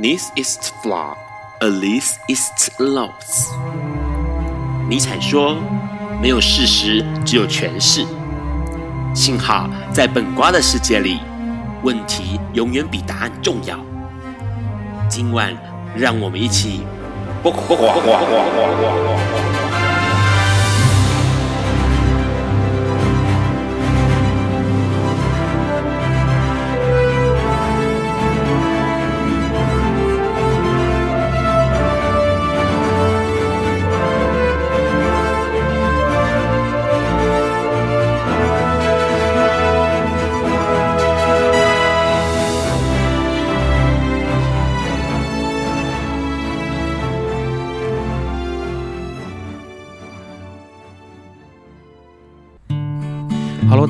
This is flaw, at least it's loss。尼采说：“没有事实，只有诠释。”幸好在本瓜的世界里，问题永远比答案重要。今晚，让我们一起。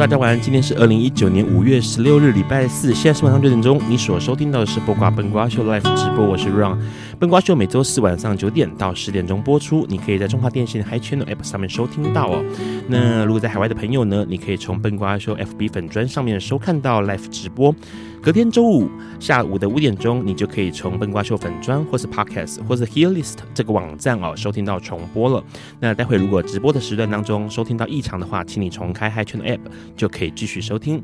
家晚，今天是二零一九年五月十六日，礼拜四，现在是晚上九点钟。你所收听到的是播瓜笨瓜秀 Live 直播，我是 Ron。笨瓜秀每周四晚上九点到十点钟播出，你可以在中华电信 Hi Channel App 上面收听到哦。那如果在海外的朋友呢，你可以从笨瓜秀 FB 粉砖上面收看到 Live 直播。隔天周五下午的五点钟，你就可以从笨瓜秀粉砖或是 Podcast 或是 Hearlist 这个网站哦收听到重播了。那待会如果直播的时段当中收听到异常的话，请你重开 Hi Channel App 就可以继续收听。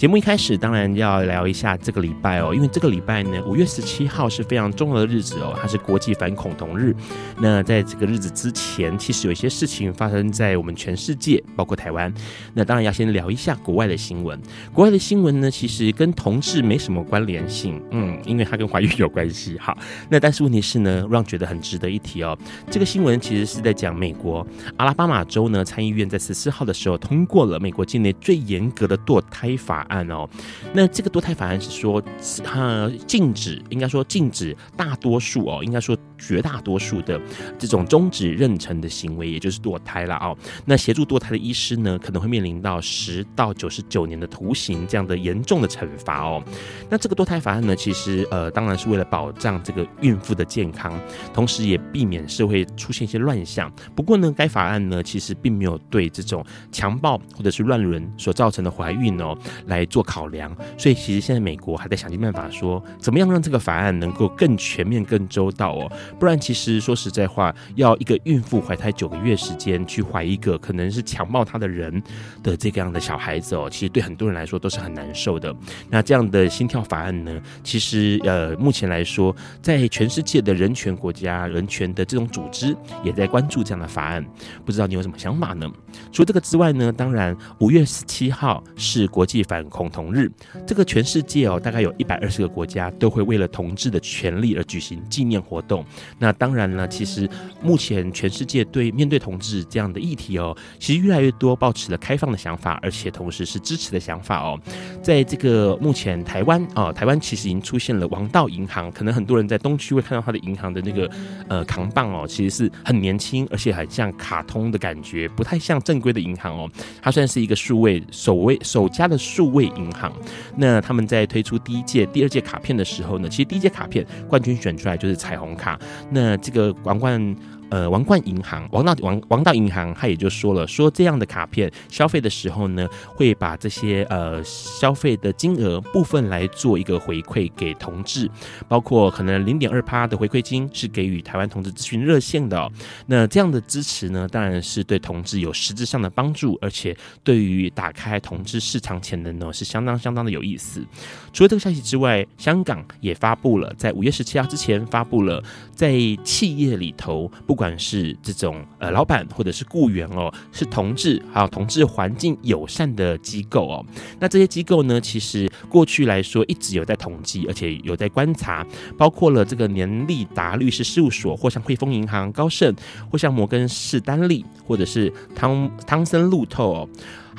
节目一开始当然要聊一下这个礼拜哦，因为这个礼拜呢，五月十七号是非常重要的日子哦，它是国际反恐同日。那在这个日子之前，其实有一些事情发生在我们全世界，包括台湾。那当然要先聊一下国外的新闻。国外的新闻呢，其实跟同志没什么关联性，嗯，因为它跟怀孕有关系。好，那但是问题是呢，让觉得很值得一提哦。这个新闻其实是在讲美国阿拉巴马州呢，参议院在十四号的时候通过了美国境内最严格的堕胎法案哦，那这个堕胎法案是说，它禁止，应该说禁止大多数哦，应该说绝大多数的这种终止妊娠的行为，也就是堕胎了哦。那协助堕胎的医师呢，可能会面临到十到九十九年的徒刑这样的严重的惩罚哦。那这个堕胎法案呢，其实呃，当然是为了保障这个孕妇的健康，同时也避免社会出现一些乱象。不过呢，该法案呢，其实并没有对这种强暴或者是乱伦所造成的怀孕哦来。做考量，所以其实现在美国还在想尽办法说，怎么样让这个法案能够更全面、更周到哦。不然，其实说实在话，要一个孕妇怀胎九个月时间去怀一个可能是强暴她的人的这个样的小孩子哦，其实对很多人来说都是很难受的。那这样的心跳法案呢，其实呃，目前来说，在全世界的人权国家、人权的这种组织也在关注这样的法案。不知道你有什么想法呢？除了这个之外呢，当然五月十七号是国际反恐同日，这个全世界哦，大概有一百二十个国家都会为了同志的权利而举行纪念活动。那当然了，其实目前全世界对面对同志这样的议题哦，其实越来越多抱持了开放的想法，而且同时是支持的想法哦。在这个目前台湾啊，台湾其实已经出现了王道银行，可能很多人在东区会看到他的银行的那个呃扛棒哦，其实是很年轻，而且很像卡通的感觉，不太像正规的银行哦。它算是一个数位首位首家的数为。银行，那他们在推出第一届、第二届卡片的时候呢，其实第一届卡片冠军选出来就是彩虹卡。那这个王冠。呃，王冠银行、王道王王道银行，他也就说了，说这样的卡片消费的时候呢，会把这些呃消费的金额部分来做一个回馈给同志，包括可能零点二趴的回馈金是给予台湾同志咨询热线的。那这样的支持呢，当然是对同志有实质上的帮助，而且对于打开同志市场潜能呢，是相当相当的有意思。除了这个消息之外，香港也发布了，在五月十七号之前发布了，在企业里头不。不管是这种呃老板或者是雇员哦，是同志还有同志环境友善的机构哦，那这些机构呢，其实过去来说一直有在统计，而且有在观察，包括了这个年利达律师事务所，或像汇丰银行、高盛，或像摩根士丹利，或者是汤汤森路透哦。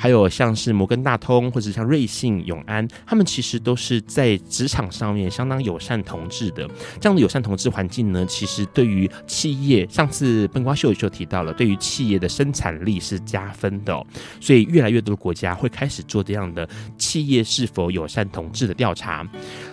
还有像是摩根大通或者像瑞信、永安，他们其实都是在职场上面相当友善同志的。这样的友善同志环境呢，其实对于企业，上次笨瓜秀就提到了，对于企业的生产力是加分的。所以越来越多的国家会开始做这样的企业是否友善同志的调查。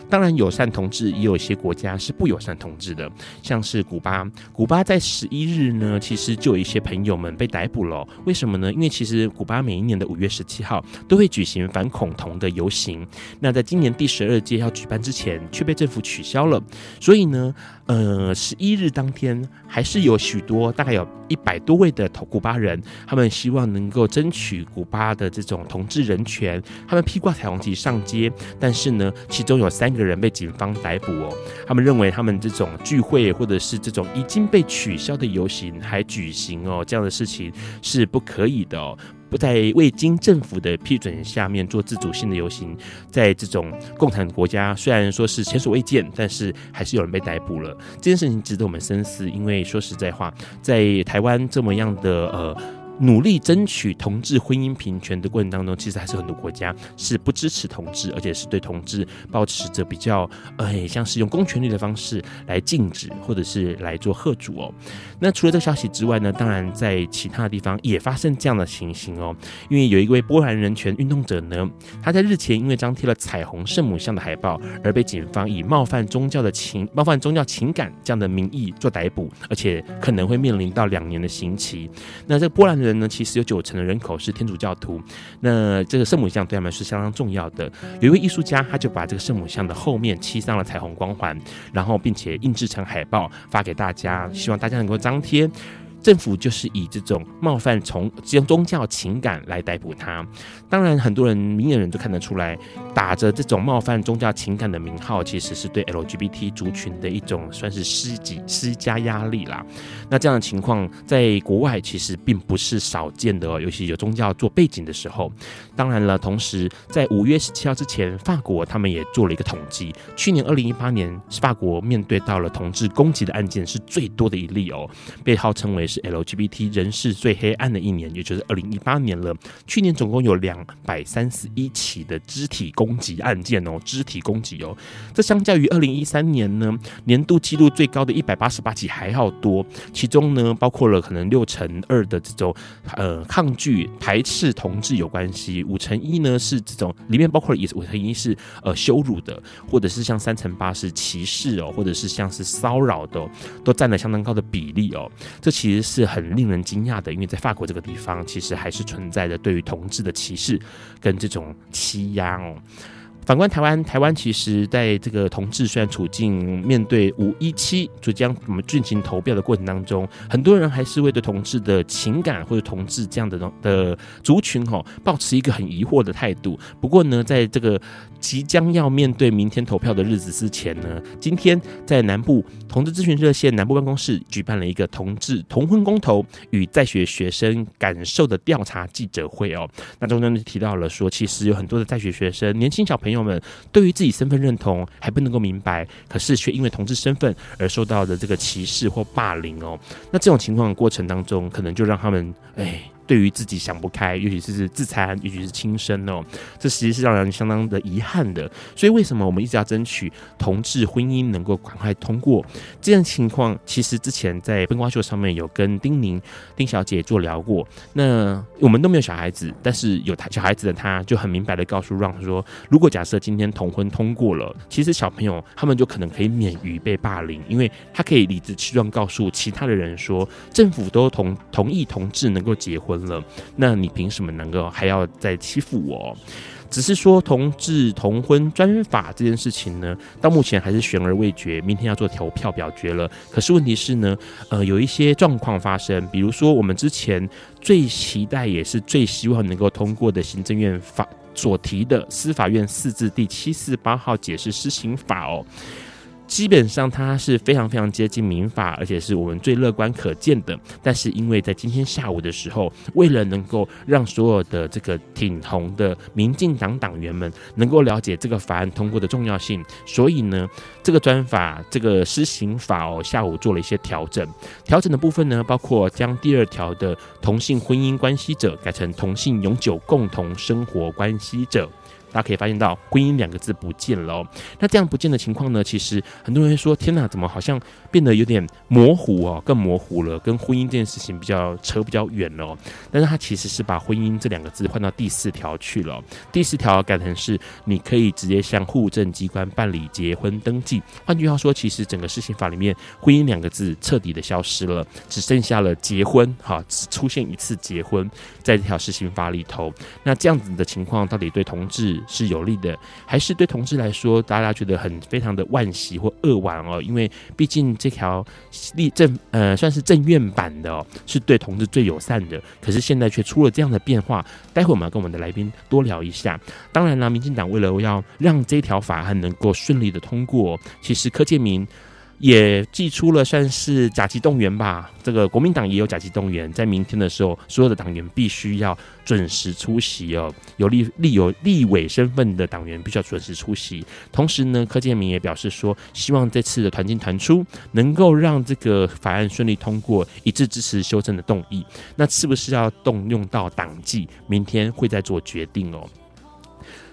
当然，友善同志也有一些国家是不友善同志的，像是古巴。古巴在十一日呢，其实就有一些朋友们被逮捕了。为什么呢？因为其实古巴每一年的五月十七号都会举行反恐同的游行，那在今年第十二届要举办之前，却被政府取消了。所以呢，呃，十一日当天还是有许多，大概有一百多位的古巴人，他们希望能够争取古巴的这种同志人权，他们披挂彩虹旗上街，但是呢，其中有三个人被警方逮捕哦。他们认为他们这种聚会或者是这种已经被取消的游行还举行哦，这样的事情是不可以的哦。不在未经政府的批准下面做自主性的游行，在这种共产国家，虽然说是前所未见，但是还是有人被逮捕了。这件事情值得我们深思，因为说实在话，在台湾这么样的呃。努力争取同志婚姻平权的过程当中，其实还是很多国家是不支持同志，而且是对同志保持着比较，哎，像是用公权力的方式来禁止或者是来做贺阻哦。那除了这个消息之外呢，当然在其他的地方也发生这样的情形哦。因为有一位波兰人权运动者呢，他在日前因为张贴了彩虹圣母像的海报，而被警方以冒犯宗教的情冒犯宗教情感这样的名义做逮捕，而且可能会面临到两年的刑期。那这波兰人。人呢，其实有九成的人口是天主教徒。那这个圣母像对他们是相当重要的。有一位艺术家，他就把这个圣母像的后面漆上了彩虹光环，然后并且印制成海报发给大家，希望大家能够张贴。政府就是以这种冒犯从宗教情感来逮捕他。当然，很多人明眼人都看得出来，打着这种冒犯宗教情感的名号，其实是对 LGBT 族群的一种算是施给施加压力啦。那这样的情况在国外其实并不是少见的哦，尤其有宗教做背景的时候。当然了，同时在五月十七号之前，法国他们也做了一个统计，去年二零一八年，法国面对到了同志攻击的案件是最多的一例哦，被号称为。是 LGBT 人士最黑暗的一年，也就是二零一八年了。去年总共有两百三十一起的肢体攻击案件哦，肢体攻击哦，这相较于二零一三年呢，年度记录最高的一百八十八起还要多。其中呢，包括了可能六成二的这种呃抗拒排斥同志有关系，五成一呢是这种里面包括了也五成一是呃羞辱的，或者是像三成八是歧视哦，或者是像是骚扰的，都占了相当高的比例哦。这其实。是很令人惊讶的，因为在法国这个地方，其实还是存在着对于同志的歧视跟这种欺压哦。反观台湾，台湾其实在这个同志虽然处境面对五一七即将我们进行投票的过程当中，很多人还是会对同志的情感或者同志这样的的族群哈，抱持一个很疑惑的态度。不过呢，在这个即将要面对明天投票的日子之前呢，今天在南部同志咨询热线南部办公室举办了一个同志同婚公投与在学学生感受的调查记者会哦。那中间就提到了说，其实有很多的在学学生、年轻小朋友。他们对于自己身份认同还不能够明白，可是却因为同志身份而受到的这个歧视或霸凌哦，那这种情况的过程当中，可能就让他们哎。对于自己想不开，尤其是自残，尤其是轻生哦，这其实是让人相当的遗憾的。所以为什么我们一直要争取同志婚姻能够赶快通过？这样情况其实之前在笨瓜秀上面有跟丁宁丁小姐做聊过。那我们都没有小孩子，但是有他小孩子的他就很明白的告诉让说，如果假设今天同婚通过了，其实小朋友他们就可能可以免于被霸凌，因为他可以理直气壮告诉其他的人说，政府都同同意同志能够结婚了，那你凭什么能够还要再欺负我？只是说同志同婚专法这件事情呢，到目前还是悬而未决。明天要做投票表决了，可是问题是呢，呃，有一些状况发生，比如说我们之前最期待也是最希望能够通过的行政院法所提的司法院四字第七四八号解释施行法哦。基本上它是非常非常接近民法，而且是我们最乐观可见的。但是因为在今天下午的时候，为了能够让所有的这个挺同的民进党党员们能够了解这个法案通过的重要性，所以呢，这个专法这个施行法哦，下午做了一些调整。调整的部分呢，包括将第二条的同性婚姻关系者改成同性永久共同生活关系者。大家可以发现到“婚姻”两个字不见了哦。那这样不见的情况呢，其实很多人说：“天哪，怎么好像变得有点模糊哦，更模糊了，跟婚姻这件事情比较扯比较远了哦。”但是它其实是把“婚姻”这两个字换到第四条去了。第四条改成是你可以直接向户政机关办理结婚登记。换句话说，其实整个施行法里面“婚姻”两个字彻底的消失了，只剩下了结婚哈，只出现一次结婚在这条施行法里头。那这样子的情况到底对同志是有利的，还是对同志来说，大家觉得很非常的万喜或扼腕哦？因为毕竟这条立正呃算是正院版的哦，是对同志最友善的。可是现在却出了这样的变化，待会我们要跟我们的来宾多聊一下。当然了，民进党为了要让这条法案能够顺利的通过，其实柯建明。也祭出了算是甲级动员吧，这个国民党也有甲级动员，在明天的时候，所有的党员必须要准时出席哦，有立立有立委身份的党员必须要准时出席。同时呢，柯建铭也表示说，希望这次的团进团出能够让这个法案顺利通过，一致支持修正的动议。那是不是要动用到党纪？明天会再做决定哦。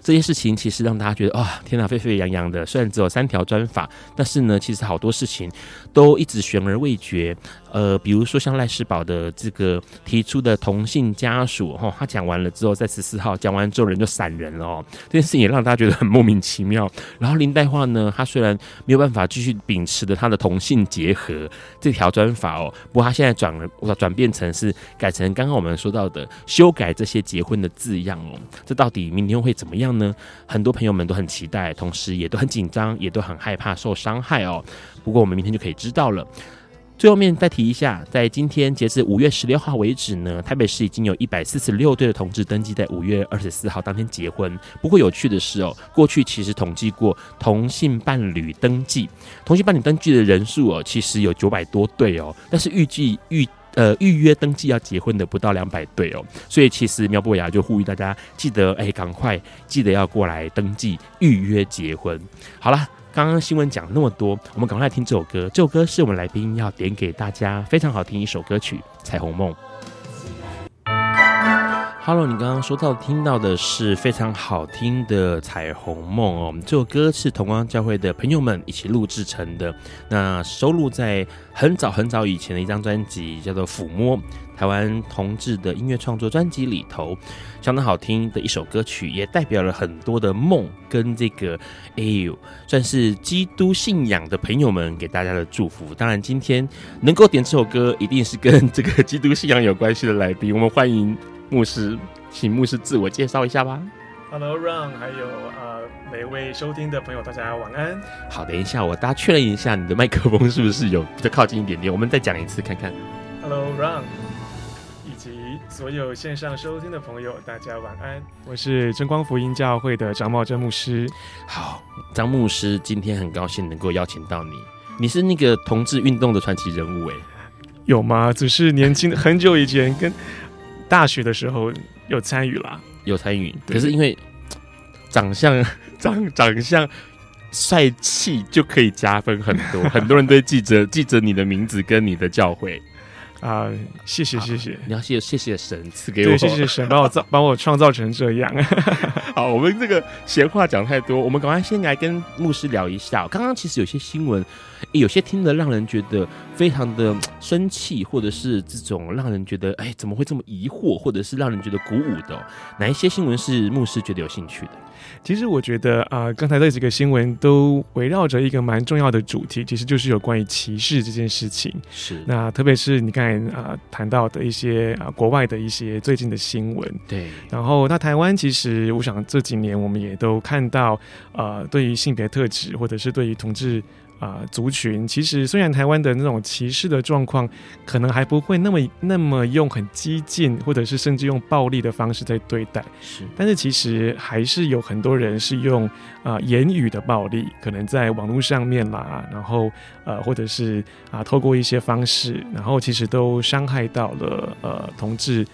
这些事情其实让大家觉得啊、天哪，沸沸扬扬的。虽然只有三条专法，但是呢，其实好多事情都一直悬而未决。呃，比如说像赖世宝的这个提出的同性家属，哈、哦，他讲完了之后，在十四号讲完之后，人就散人了哦。这件事情也让大家觉得很莫名其妙。然后林岱樺呢，他虽然没有办法继续秉持着他的同性结合这条专法哦，不过他现在转了，转变成是改成刚刚我们说到的修改这些结婚的字样哦。这到底明天会怎么样呢？很多朋友们都很期待，同时也都很紧张，也都很害怕受伤害哦。不过我们明天就可以知道了。最后面再提一下，在今天截至五月十六号为止呢，台北市已经有一百四十六对的同志登记在五月二十四号当天结婚。不过有趣的是哦，过去其实统计过同性伴侣登记，同性伴侣登记的人数哦，其实有九百多对哦，但是预计预。呃，预约登记要结婚的不到两百对哦，所以其实苗博雅就呼吁大家记得，哎，赶快记得要过来登记预约结婚。好了，刚刚新闻讲那么多，我们赶快来听这首歌。这首歌是我们来宾要点给大家，非常好听一首歌曲《彩虹梦》。Hello，你刚刚说到听到的是非常好听的《彩虹梦》哦，这首歌是同光教会的朋友们一起录制成的，那收录在很早很早以前的一张专辑，叫做《抚摸》，台湾同志的音乐创作专辑里头，相当好听的一首歌曲，也代表了很多的梦跟这个哎呦，算是基督信仰的朋友们给大家的祝福。当然，今天能够点这首歌，一定是跟这个基督信仰有关系的来宾，我们欢迎。牧师，请牧师自我介绍一下吧。Hello，Ron，还有呃每位收听的朋友，大家晚安。好，等一下，我大家确认一下，你的麦克风是不是有比较靠近一点点？我们再讲一次看看。Hello，Ron，以及所有线上收听的朋友，大家晚安。我是真光福音教会的张茂珍牧师。好，张牧师，今天很高兴能够邀请到你。你是那个同志运动的传奇人物，哎，有吗？只是年轻很久以前跟。大学的时候有参与啦，有参与，可是因为长相 长长相帅气就可以加分很多，很多人都记着记着你的名字跟你的教会啊、呃，谢谢谢谢，你要谢谢谢神赐给我，谢谢神帮我造 帮我创造成这样。好，我们这个闲话讲太多，我们赶快先来跟牧师聊一下。刚刚其实有些新闻。有些听了让人觉得非常的生气，或者是这种让人觉得哎怎么会这么疑惑，或者是让人觉得鼓舞的，哪一些新闻是牧师觉得有兴趣的？其实我觉得啊，刚才这几个新闻都围绕着一个蛮重要的主题，其实就是有关于歧视这件事情。是，那特别是你刚才啊谈到的一些啊国外的一些最近的新闻。对。然后那台湾其实我想这几年我们也都看到，呃，对于性别特质或者是对于同志。啊、呃，族群其实虽然台湾的那种歧视的状况可能还不会那么那么用很激进，或者是甚至用暴力的方式在对待，是，但是其实还是有很多人是用啊、呃、言语的暴力，可能在网络上面啦，然后呃或者是啊、呃、透过一些方式，然后其实都伤害到了呃同志。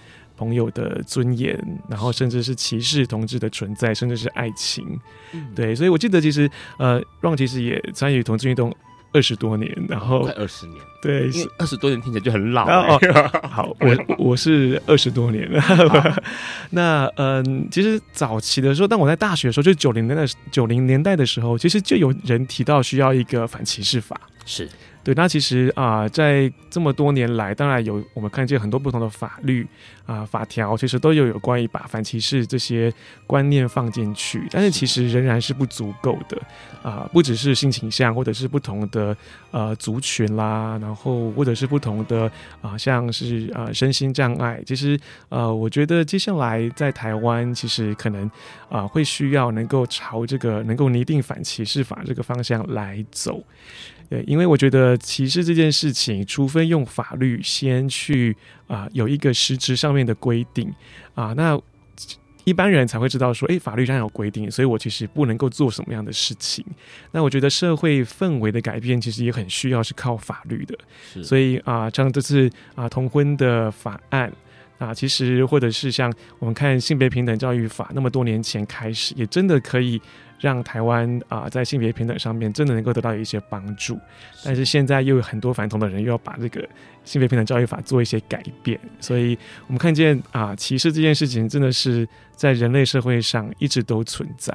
朋友的尊严，然后甚至是歧视同志的存在，甚至是爱情，嗯、对，所以我记得其实呃，Ron 其实也参与同志运动二十多年，然后快二十年，对，因为二十多年听起来就很老。哦，好，我我是二十多年了。那嗯，其实早期的时候，当我在大学的时候，就九零年代九零年代的时候，其实就有人提到需要一个反歧视法，是。对，那其实啊、呃，在这么多年来，当然有我们看见很多不同的法律啊、呃、法条，其实都有有关于把反歧视这些观念放进去，但是其实仍然是不足够的啊、呃，不只是性倾向，或者是不同的呃族群啦，然后或者是不同的啊、呃，像是呃身心障碍，其实呃，我觉得接下来在台湾，其实可能啊、呃、会需要能够朝这个能够拟定反歧视法这个方向来走。对，因为我觉得歧视这件事情，除非用法律先去啊、呃、有一个实质上面的规定啊、呃，那一般人才会知道说，诶，法律上有规定，所以我其实不能够做什么样的事情。那我觉得社会氛围的改变，其实也很需要是靠法律的。所以啊、呃，像这次啊、呃、同婚的法案啊、呃，其实或者是像我们看性别平等教育法，那么多年前开始，也真的可以。让台湾啊、呃，在性别平等上面真的能够得到一些帮助，但是现在又有很多反同的人又要把这个性别平等教育法做一些改变，所以我们看见啊、呃，歧视这件事情真的是在人类社会上一直都存在。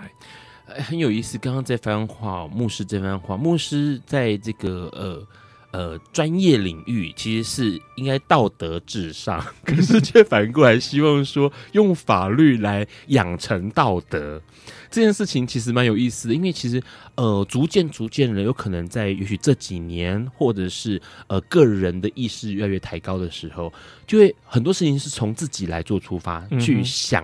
很有意思，刚刚这番话，牧师这番话，牧师在这个呃呃专业领域其实是应该道德至上，可是却反过来希望说用法律来养成道德。这件事情其实蛮有意思的，因为其实呃，逐渐逐渐的，有可能在也许这几年，或者是呃个人的意识越来越抬高的时候，就会很多事情是从自己来做出发，嗯、去想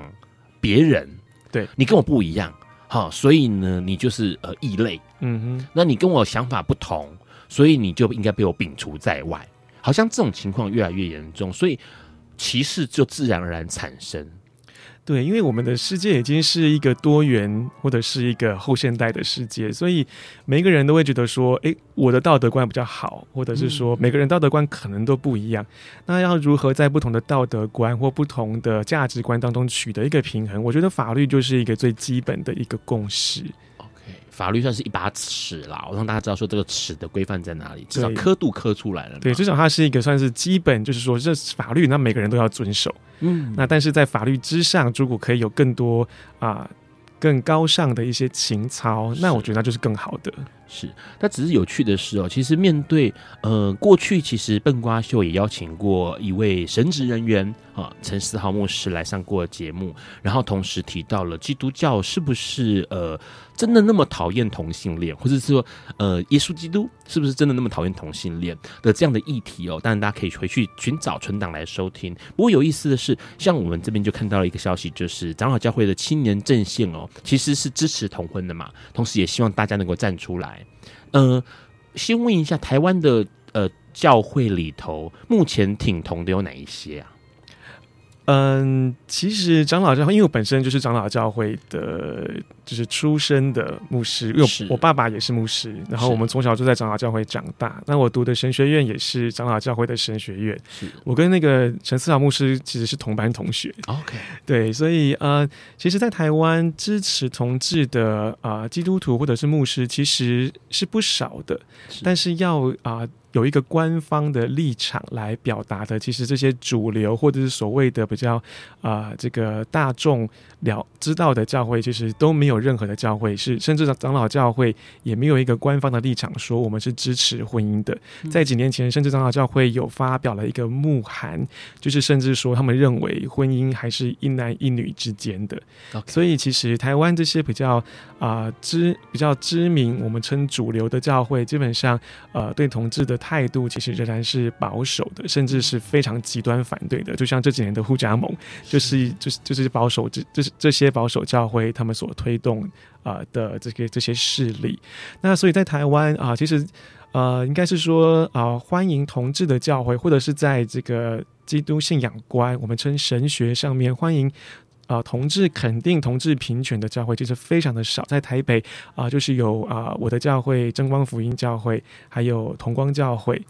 别人，对。你跟我不一样，好，所以呢，你就是呃异类，嗯哼，那你跟我想法不同，所以你就应该被我摒除在外，好像这种情况越来越严重，所以歧视就自然而然产生。对，因为我们的世界已经是一个多元或者是一个后现代的世界，所以每一个人都会觉得说，诶，我的道德观比较好，或者是说每个人道德观可能都不一样。那要如何在不同的道德观或不同的价值观当中取得一个平衡？我觉得法律就是一个最基本的一个共识。法律算是一把尺啦，我让大家知道说这个尺的规范在哪里，至少刻度刻出来了。对，至少它是一个算是基本，就是说这法律，那每个人都要遵守。嗯，那但是在法律之上，如果可以有更多啊、呃、更高尚的一些情操，那我觉得那就是更好的。是，但只是有趣的是哦，其实面对呃过去，其实笨瓜秀也邀请过一位神职人员啊，陈思豪牧师来上过节目，然后同时提到了基督教是不是呃。真的那么讨厌同性恋，或者是说，呃，耶稣基督是不是真的那么讨厌同性恋的这样的议题哦？当然，大家可以回去寻找存档来收听。不过有意思的是，像我们这边就看到了一个消息，就是长老教会的青年阵线哦，其实是支持同婚的嘛，同时也希望大家能够站出来。呃，先问一下台湾的呃教会里头，目前挺同的有哪一些啊？嗯，其实长老教会，因为我本身就是长老教会的，就是出身的牧师，因为我爸爸也是牧师，然后我们从小就在长老教会长大。那我读的神学院也是长老教会的神学院，我跟那个陈思豪牧师其实是同班同学。OK，对，所以呃，其实，在台湾支持同志的啊、呃、基督徒或者是牧师，其实是不少的，但是要啊。呃有一个官方的立场来表达的，其实这些主流或者是所谓的比较啊、呃，这个大众了知道的教会，其实都没有任何的教会是，甚至长老教会也没有一个官方的立场说我们是支持婚姻的。在几年前，甚至长老教会有发表了一个牧函，就是甚至说他们认为婚姻还是一男一女之间的。所以，其实台湾这些比较啊、呃、知比较知名，我们称主流的教会，基本上呃对同志的。态度其实仍然是保守的，甚至是非常极端反对的。就像这几年的护家盟，就是就是就是保守这这这些保守教会他们所推动啊、呃、的这些这些势力。那所以在台湾啊，其实呃应该是说啊、呃，欢迎同志的教会，或者是在这个基督信仰观，我们称神学上面欢迎。啊、呃，同志肯定同志平权的教会其实非常的少，在台北啊、呃，就是有啊、呃，我的教会真光福音教会，还有同光教会。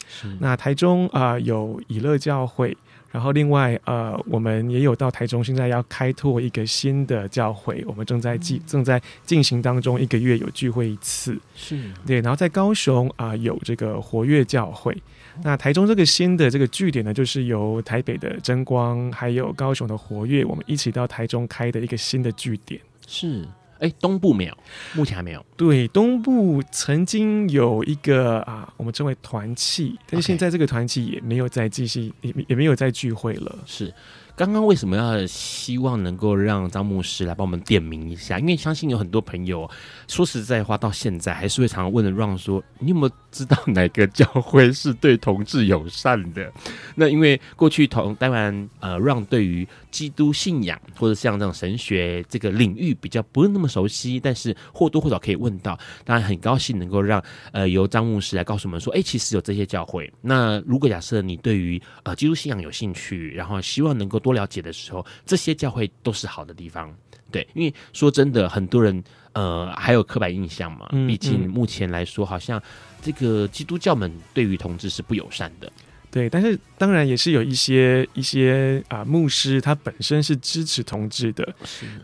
那台中啊、呃，有以乐教会，然后另外呃，我们也有到台中，现在要开拓一个新的教会，我们正在进正在进行当中，一个月有聚会一次。是对，然后在高雄啊、呃、有这个活跃教会。那台中这个新的这个据点呢，就是由台北的争光还有高雄的活跃，我们一起到台中开的一个新的据点。是。哎，东部没有，目前还没有。对，东部曾经有一个啊，我们称为团契，但是现在这个团契也没有再继续，也也没有再聚会了。是。刚刚为什么要希望能够让张牧师来帮我们点名一下？因为相信有很多朋友，说实在话，到现在还是会常常问的让说：“你有没有知道哪个教会是对同志友善的？”那因为过去同当然呃让对于基督信仰或者像这种神学这个领域比较不是那么熟悉，但是或多或少可以问到。当然很高兴能够让呃由张牧师来告诉我们说：“哎，其实有这些教会。”那如果假设你对于呃基督信仰有兴趣，然后希望能够多了解的时候，这些教会都是好的地方，对，因为说真的，很多人呃还有刻板印象嘛，毕竟目前来说，好像这个基督教们对于同志是不友善的。对，但是当然也是有一些一些啊、呃、牧师，他本身是支持同志的。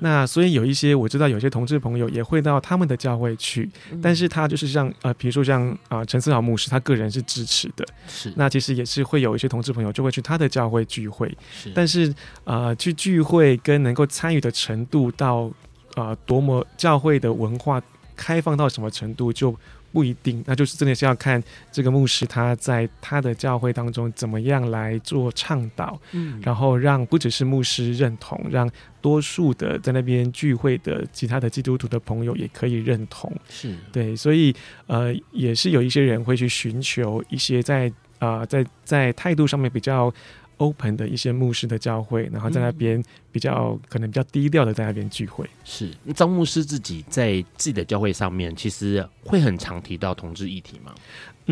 那所以有一些我知道，有些同志朋友也会到他们的教会去，嗯、但是他就是像呃，比如说像啊陈思豪牧师，他个人是支持的。是。那其实也是会有一些同志朋友就会去他的教会聚会。是。但是啊、呃，去聚会跟能够参与的程度到啊、呃、多么教会的文化开放到什么程度就。不一定，那就是真的是要看这个牧师他在他的教会当中怎么样来做倡导，嗯，然后让不只是牧师认同，让多数的在那边聚会的其他的基督徒的朋友也可以认同，是对，所以呃，也是有一些人会去寻求一些在啊、呃、在在态度上面比较。Open 的一些牧师的教会，然后在那边比较、嗯、可能比较低调的在那边聚会。是张牧师自己在自己的教会上面，其实会很常提到同志议题吗？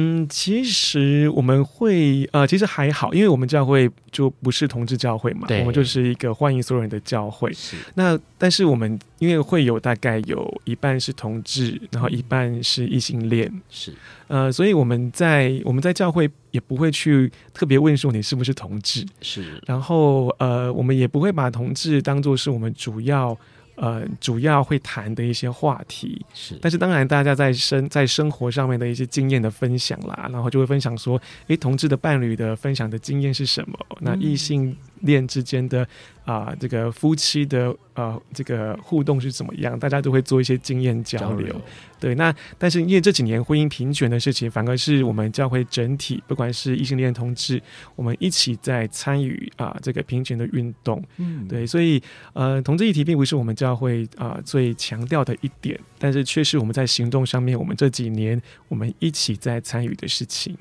嗯，其实我们会呃，其实还好，因为我们教会就不是同志教会嘛，我们就是一个欢迎所有人的教会。是。那但是我们因为会有大概有一半是同志，然后一半是异性恋，是。呃，所以我们在我们在教会也不会去特别问说你是不是同志，是，然后呃，我们也不会把同志当做是我们主要。呃，主要会谈的一些话题。是，但是当然，大家在生在生活上面的一些经验的分享啦，然后就会分享说，诶，同志的伴侣的分享的经验是什么？嗯、那异性恋之间的啊、呃，这个夫妻的呃，这个互动是怎么样？大家都会做一些经验交流。交流对，那但是因为这几年婚姻平权的事情，反而是我们教会整体，不管是异性恋同志，我们一起在参与啊这个平权的运动。嗯，对，所以呃，同志议题并不是我们教会啊、呃、最强调的一点，但是却是我们在行动上面，我们这几年我们一起在参与的事情。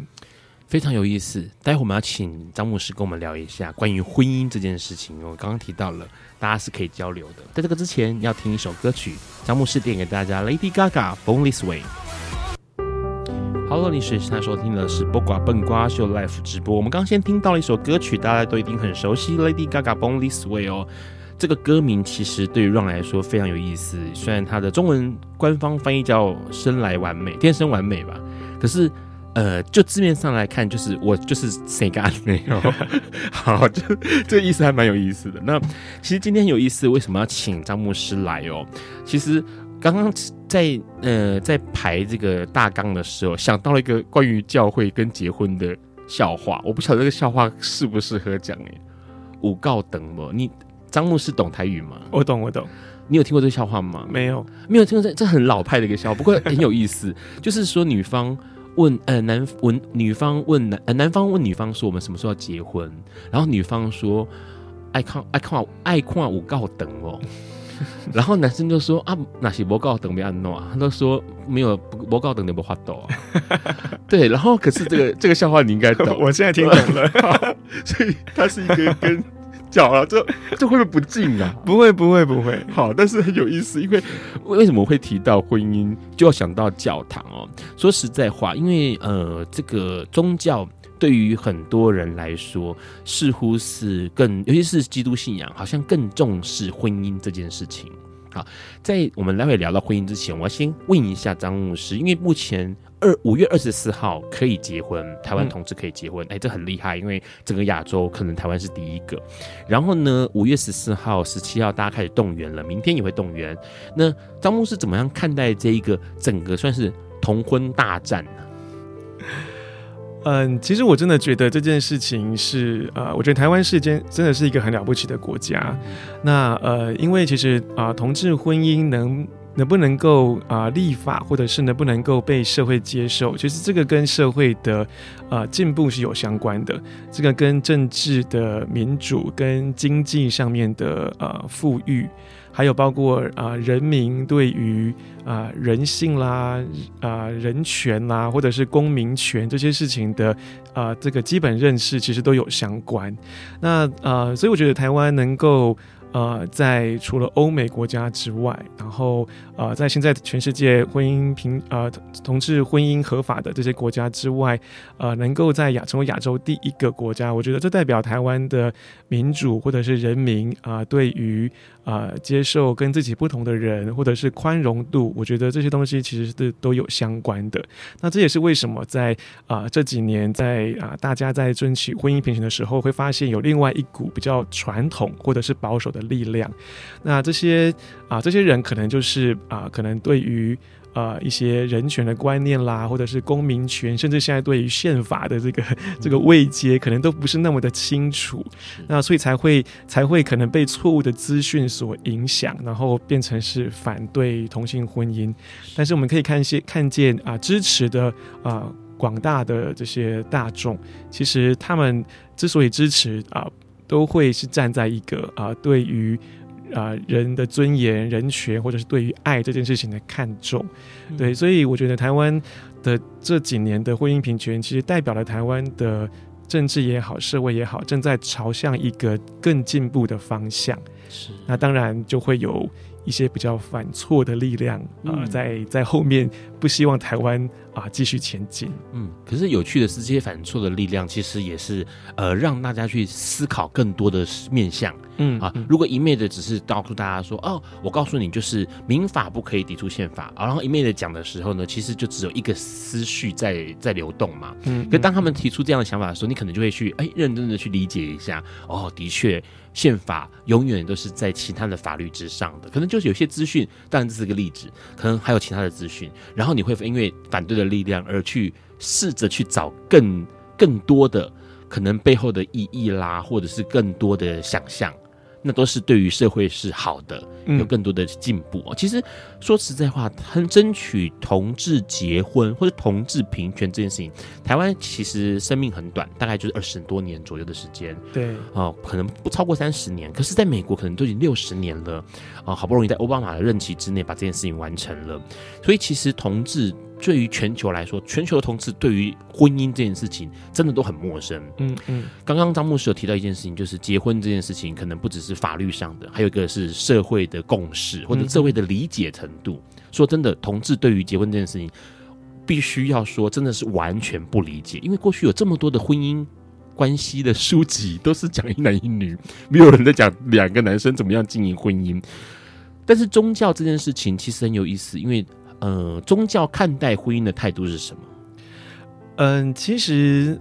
非常有意思，待会我们要请张牧师跟我们聊一下关于婚姻这件事情。我刚刚提到了，大家是可以交流的。在这个之前，要听一首歌曲，张牧师点给大家，Lady Gaga Born This Way。Hello，你是现在收听的是播瓜笨瓜秀 Live 直播。我们刚先听到了一首歌曲，大家都一定很熟悉，Lady Gaga Born This Way 哦。这个歌名其实对于 Ron 来说非常有意思，虽然它的中文官方翻译叫“生来完美”，天生完美吧，可是。呃，就字面上来看，就是我就是谁干没有？好，这这个意思还蛮有意思的。那其实今天有意思，为什么要请张牧师来哦？其实刚刚在呃在排这个大纲的时候，想到了一个关于教会跟结婚的笑话，我不晓得这个笑话适不适合讲诶。五告等不？你张牧师懂台语吗？我懂，我懂。你有听过这个笑话吗？没有，没有听过这这很老派的一个笑话，不过很有意思，就是说女方。问呃男问女方问男呃男方问女方说，我们什么时候要结婚？然后女方说爱看爱看爱看我告等哦，然后男生就说啊那些不告等没安诺，他都说没有不告等你不发抖啊。对，然后可是这个这个笑话你应该懂，我现在听懂了，所以他是一个跟。讲了，这这会不会不敬啊？不会，不会，不会。好，但是很有意思，因为为什么会提到婚姻，就要想到教堂哦。说实在话，因为呃，这个宗教对于很多人来说，似乎是更，尤其是基督信仰，好像更重视婚姻这件事情。好，在我们待会聊到婚姻之前，我要先问一下张牧师，因为目前二五月二十四号可以结婚，台湾同志可以结婚，哎、嗯，这很厉害，因为整个亚洲可能台湾是第一个。然后呢，五月十四号、十七号大家开始动员了，明天也会动员。那张牧师怎么样看待这一个整个算是同婚大战呢？嗯，其实我真的觉得这件事情是呃，我觉得台湾是间真的是一个很了不起的国家。那呃，因为其实啊、呃，同志婚姻能能不能够啊、呃、立法，或者是能不能够被社会接受，其实这个跟社会的呃进步是有相关的。这个跟政治的民主，跟经济上面的呃富裕。还有包括啊、人民对于啊、人性啦、啊、人权啦，或者是公民权这些事情的啊、这个基本认识，其实都有相关。那啊、呃，所以我觉得台湾能够。呃，在除了欧美国家之外，然后呃，在现在全世界婚姻平呃同志婚姻合法的这些国家之外，呃，能够在亚成为亚洲第一个国家，我觉得这代表台湾的民主或者是人民啊、对于、呃、接受跟自己不同的人或者是宽容度，我觉得这些东西其实是都有相关的。那这也是为什么在啊、呃、这几年在啊、呃、大家在争取婚姻平权的时候，会发现有另外一股比较传统或者是保守的。力量，那这些啊，这些人可能就是啊，可能对于啊一些人权的观念啦，或者是公民权，甚至现在对于宪法的这个 这个位阶，可能都不是那么的清楚，那所以才会才会可能被错误的资讯所影响，然后变成是反对同性婚姻。但是我们可以看一些看见啊，支持的啊广大的这些大众，其实他们之所以支持啊。都会是站在一个啊、呃，对于啊、呃、人的尊严、人权，或者是对于爱这件事情的看重，嗯、对，所以我觉得台湾的这几年的婚姻平权，其实代表了台湾的政治也好，社会也好，正在朝向一个更进步的方向。是，那当然就会有。一些比较反错的力量啊、呃，在在后面不希望台湾啊、呃、继续前进。嗯，可是有趣的是，这些反错的力量其实也是呃让大家去思考更多的面向。嗯啊，如果一昧的只是告诉大家说哦，我告诉你就是民法不可以抵触宪法啊，然后一昧的讲的时候呢，其实就只有一个思绪在在流动嘛。嗯，可当他们提出这样的想法的时候，你可能就会去哎认真的去理解一下。哦，的确。宪法永远都是在其他的法律之上的，可能就就是有些资讯，当然这是个例子，可能还有其他的资讯，然后你会因为反对的力量而去试着去找更更多的可能背后的意义啦，或者是更多的想象。那都是对于社会是好的，有更多的进步。嗯、其实说实在话，很争取同志结婚或者同志平权这件事情，台湾其实生命很短，大概就是二十多年左右的时间。对，啊，可能不超过三十年。可是，在美国可能都已经六十年了，啊，好不容易在奥巴马的任期之内把这件事情完成了。所以，其实同志。对于全球来说，全球的同志对于婚姻这件事情真的都很陌生。嗯嗯，刚刚张牧师有提到一件事情，就是结婚这件事情可能不只是法律上的，还有一个是社会的共识或者社会的理解程度。嗯、说真的，同志对于结婚这件事情，必须要说真的是完全不理解，因为过去有这么多的婚姻关系的书籍都是讲一男一女，没有人在讲两个男生怎么样经营婚姻。但是宗教这件事情其实很有意思，因为。呃，宗教看待婚姻的态度是什么？嗯，其实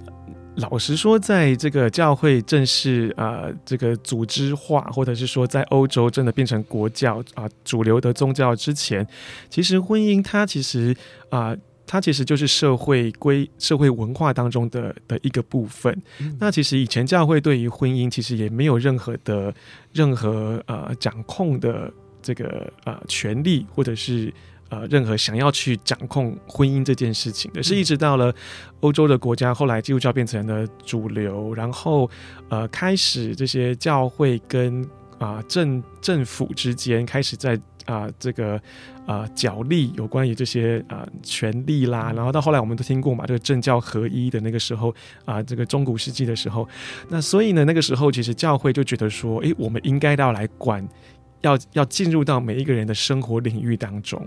老实说，在这个教会正式啊、呃，这个组织化，或者是说在欧洲真的变成国教啊、主流的宗教之前，其实婚姻它其实啊、它其实就是社会规、社会文化当中的的一个部分。那其实以前教会对于婚姻其实也没有任何的任何呃掌控的这个呃权利，或者是。呃，任何想要去掌控婚姻这件事情的，是一直到了欧洲的国家，后来基督教变成了主流，然后呃，开始这些教会跟啊、呃、政政府之间开始在啊、呃、这个啊、呃、角力有关于这些啊、呃、权利啦，然后到后来我们都听过嘛，这个政教合一的那个时候啊、呃，这个中古世纪的时候，那所以呢，那个时候其实教会就觉得说，诶，我们应该要来管。要要进入到每一个人的生活领域当中，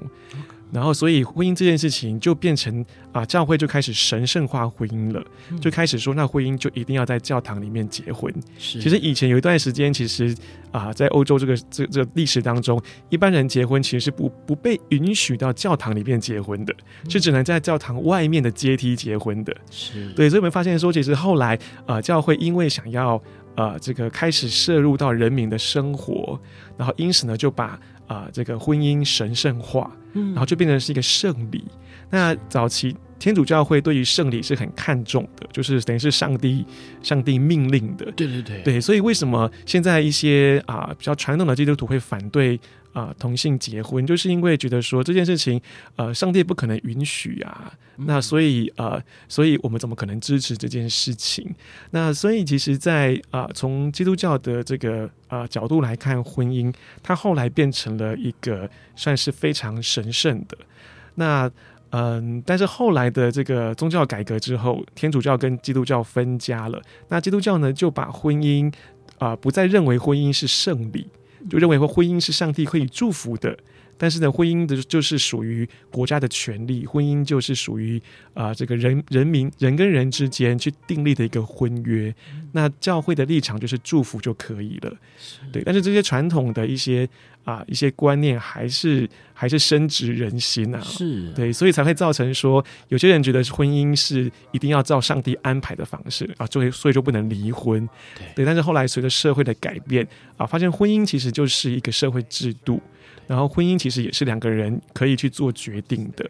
然后，所以婚姻这件事情就变成啊，教会就开始神圣化婚姻了，就开始说，那婚姻就一定要在教堂里面结婚。是，其实以前有一段时间，其实啊，在欧洲这个这这历史当中，一般人结婚其实是不不被允许到教堂里面结婚的，是只能在教堂外面的阶梯结婚的。是。对，所以我们发现说，其实后来啊，教会因为想要呃这个开始摄入到人民的生活，然后因此呢，就把啊这个婚姻神圣化。然后就变成是一个圣礼。那早期天主教会对于圣礼是很看重的，就是等于是上帝上帝命令的。对对对对，所以为什么现在一些啊比较传统的基督徒会反对？啊，同性结婚就是因为觉得说这件事情，呃，上帝不可能允许啊。嗯、那所以呃，所以我们怎么可能支持这件事情？那所以其实在，在、呃、啊，从基督教的这个啊、呃、角度来看，婚姻它后来变成了一个算是非常神圣的。那嗯、但是后来的这个宗教改革之后，天主教跟基督教分家了。那基督教呢，就把婚姻啊、不再认为婚姻是圣礼。就认为说婚姻是上帝可以祝福的，但是呢，婚姻的就是属于国家的权利，婚姻就是属于啊、呃、这个人人民人跟人之间去订立的一个婚约。那教会的立场就是祝福就可以了，对。但是这些传统的一些啊一些观念还是还是深植人心啊，是对，所以才会造成说有些人觉得婚姻是一定要照上帝安排的方式啊，所以所以就不能离婚，对，对。但是后来随着社会的改变啊，发现婚姻其实就是一个社会制度，然后婚姻其实也是两个人可以去做决定的。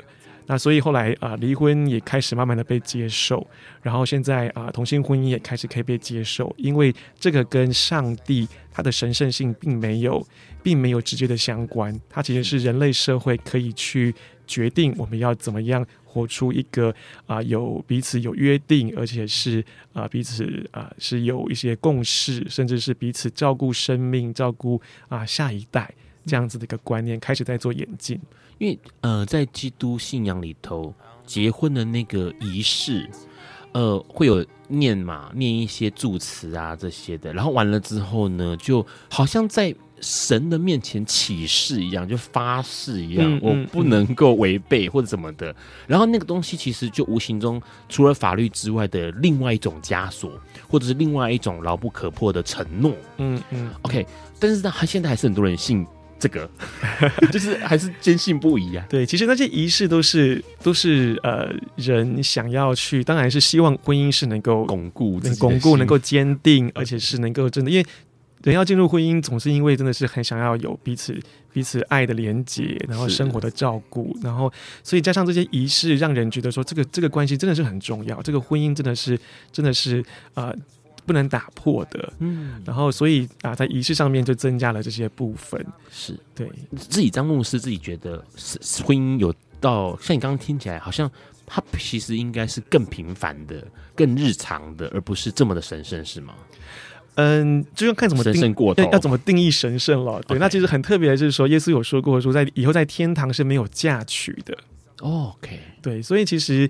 那所以后来啊，离婚也开始慢慢的被接受，然后现在啊，同性婚姻也开始可以被接受，因为这个跟上帝他的神圣性并没有，并没有直接的相关，它其实是人类社会可以去决定我们要怎么样活出一个啊有彼此有约定，而且是啊彼此啊是有一些共识，甚至是彼此照顾生命、照顾啊下一代这样子的一个观念开始在做演进。因为呃，在基督信仰里头，结婚的那个仪式，呃，会有念嘛，念一些祝词啊这些的，然后完了之后呢，就好像在神的面前起誓一样，就发誓一样，我不能够违背或者怎么的。然后那个东西其实就无形中除了法律之外的另外一种枷锁，或者是另外一种牢不可破的承诺。嗯嗯，OK，但是呢，他现在还是很多人信。这个 就是还是坚信不疑啊。对，其实那些仪式都是都是呃人想要去，当然是希望婚姻是能够巩固、能巩固、能够坚定，而且是能够真的，因为人要进入婚姻，总是因为真的是很想要有彼此彼此爱的连结，然后生活的照顾，然后所以加上这些仪式，让人觉得说这个这个关系真的是很重要，这个婚姻真的是真的是呃。不能打破的，嗯，然后所以啊，在仪式上面就增加了这些部分，是对自己张牧师自己觉得是婚姻有到像你刚刚听起来，好像它其实应该是更平凡的、更日常的，而不是这么的神圣，是吗？嗯，就要看怎么定神圣过头要，要怎么定义神圣了。对.那其实很特别的就是说，耶稣有说过说，在以后在天堂是没有嫁娶的。OK，对，所以其实。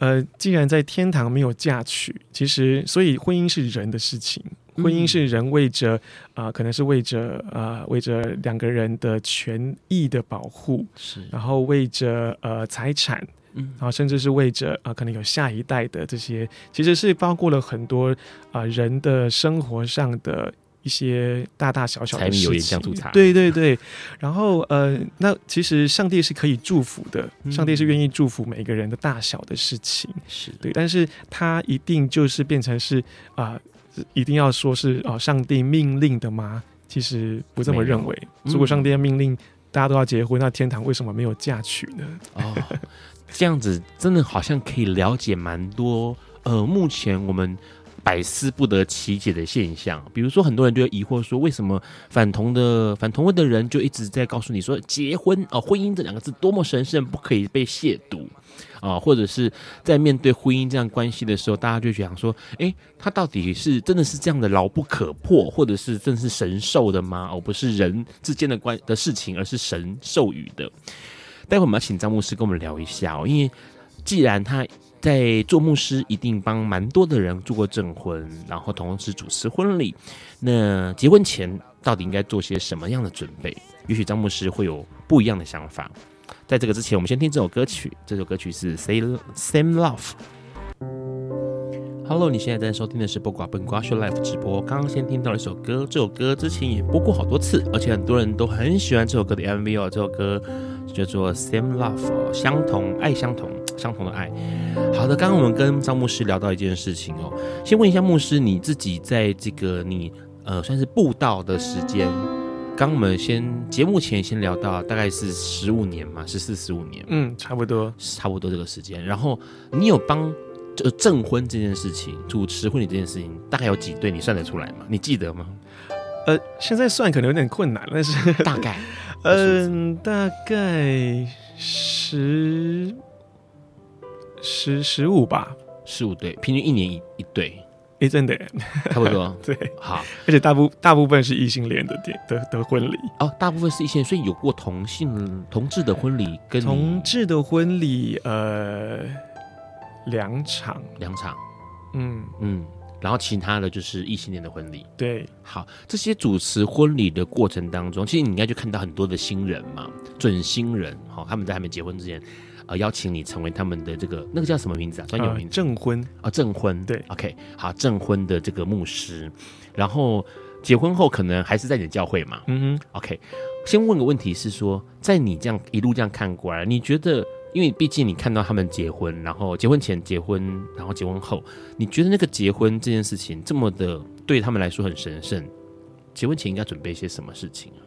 呃，既然在天堂没有嫁娶，其实所以婚姻是人的事情，婚姻是人为着啊、呃，可能是为着啊、呃，为着两个人的权益的保护，是，然后为着呃财产，嗯，然后甚至是为着啊、呃，可能有下一代的这些，其实是包括了很多啊、呃、人的生活上的。一些大大小小的事情，对对对，然后呃，那其实上帝是可以祝福的，上帝是愿意祝福每个人的大小的事情，是对，但是他一定就是变成是啊、呃，一定要说是哦、呃，上帝命令的吗？其实不这么认为。如果上帝的命令大家都要结婚，那天堂为什么没有嫁娶呢？哦，这样子真的好像可以了解蛮多。呃，目前我们。百思不得其解的现象，比如说很多人就会疑惑说，为什么反同的反同婚的人就一直在告诉你说，结婚啊、婚姻这两个字多么神圣，不可以被亵渎啊、或者是在面对婚姻这样关系的时候，大家就想说，诶，他到底是真的是这样的牢不可破，或者是真的是神授的吗？而不是人之间的关的事情，而是神授予的。待会我们要请张牧师跟我们聊一下哦，因为既然他。在做牧师，一定帮蛮多的人做过证婚，然后同时主持婚礼。那结婚前到底应该做些什么样的准备？也许张牧师会有不一样的想法。在这个之前，我们先听这首歌曲。这首歌曲是《Say Same Love》。Hello，你现在在收听的是不瓜本瓜秀 Life 直播。刚刚先听到了一首歌，这首歌之前也播过好多次，而且很多人都很喜欢这首歌的 MV 哦。这首歌叫做《Same Love》，相同爱，相同相同的爱。好的，刚刚我们跟张牧师聊到一件事情哦，先问一下牧师，你自己在这个你呃算是布道的时间，刚我们先节目前先聊到大概是十五年嘛，十四十五年，嗯，差不多，差不多这个时间。然后你有帮。就证婚这件事情，主持婚礼这件事情，大概有几对？你算得出来吗？你记得吗？呃，现在算可能有点困难，但是大概，嗯、呃，大概十十十五吧，十五对，平均一年一一对。哎，真的，差不多。对，好，而且大部大部分是异性恋的的的婚礼。哦，大部分是异性，所以有过同性同志的婚礼跟同志的婚礼，呃。两场，两场，嗯。嗯，然后其他的就是异性恋的婚礼。对，好，这些主持婚礼的过程当中，其实你应该就看到很多的新人嘛，准新人，好，他们在还没结婚之前，呃，邀请你成为他们的这个那个叫什么名字啊？专有名字？证婚啊，证婚。对，OK，好，证婚的这个牧师，然后结婚后可能还是在你的教会嘛？嗯哼，OK，先问个问题是说，在你这样一路这样看过来，你觉得？因为毕竟你看到他们结婚，然后结婚前结婚，然后结婚后，你觉得那个结婚这件事情这么的对他们来说很神圣，结婚前应该准备一些什么事情啊？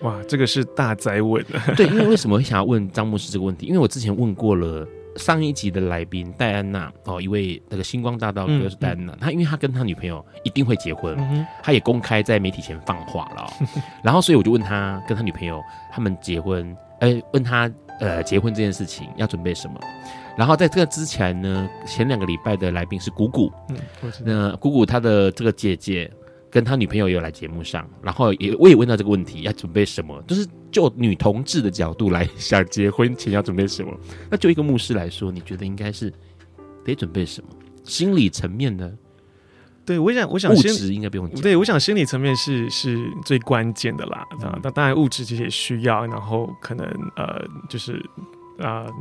哇，这个是大灾问啊！对，因为为什么会想要问张牧师这个问题？因为我之前问过了上一集的来宾戴安娜哦，一位那个星光大道歌手戴安娜，他、嗯嗯、因为他跟他女朋友一定会结婚，嗯、他也公开在媒体前放话了、哦，然后所以我就问他跟他女朋友他们结婚，哎，问他。呃，结婚这件事情要准备什么？然后在这个之前呢，前两个礼拜的来宾是姑姑，嗯，那谷谷她的这个姐姐跟他女朋友也有来节目上，然后也我也问到这个问题，要准备什么？就是就女同志的角度来想，结婚前要准备什么？那就一个牧师来说，你觉得应该是得准备什么？心理层面呢？对，我想，我想，物质应该不用讲。对，我想心理层面是是最关键的啦。啊、嗯，那当然物质这些需要，然后可能呃，就是啊、呃，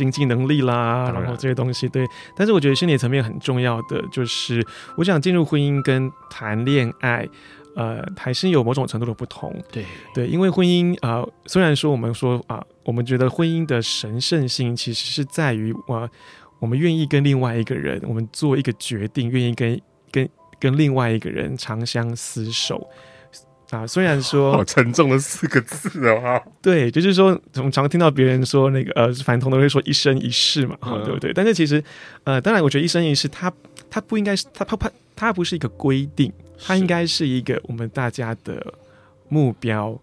经济能力啦，然后这些东西。对，但是我觉得心理层面很重要的就是，我想进入婚姻跟谈恋爱，呃，还是有某种程度的不同。对对，因为婚姻啊、呃，虽然说我们说啊、呃，我们觉得婚姻的神圣性其实是在于我、呃、我们愿意跟另外一个人，我们做一个决定，愿意跟。跟跟另外一个人长相厮守啊，虽然说好沉重的四个字哦，对，就是说，我们常听到别人说那个呃，反同的会说一生一世嘛，哈、嗯，对不对？但是其实呃，当然，我觉得一生一世，它它不应该是它它它它不是一个规定，它应该是一个我们大家的目标，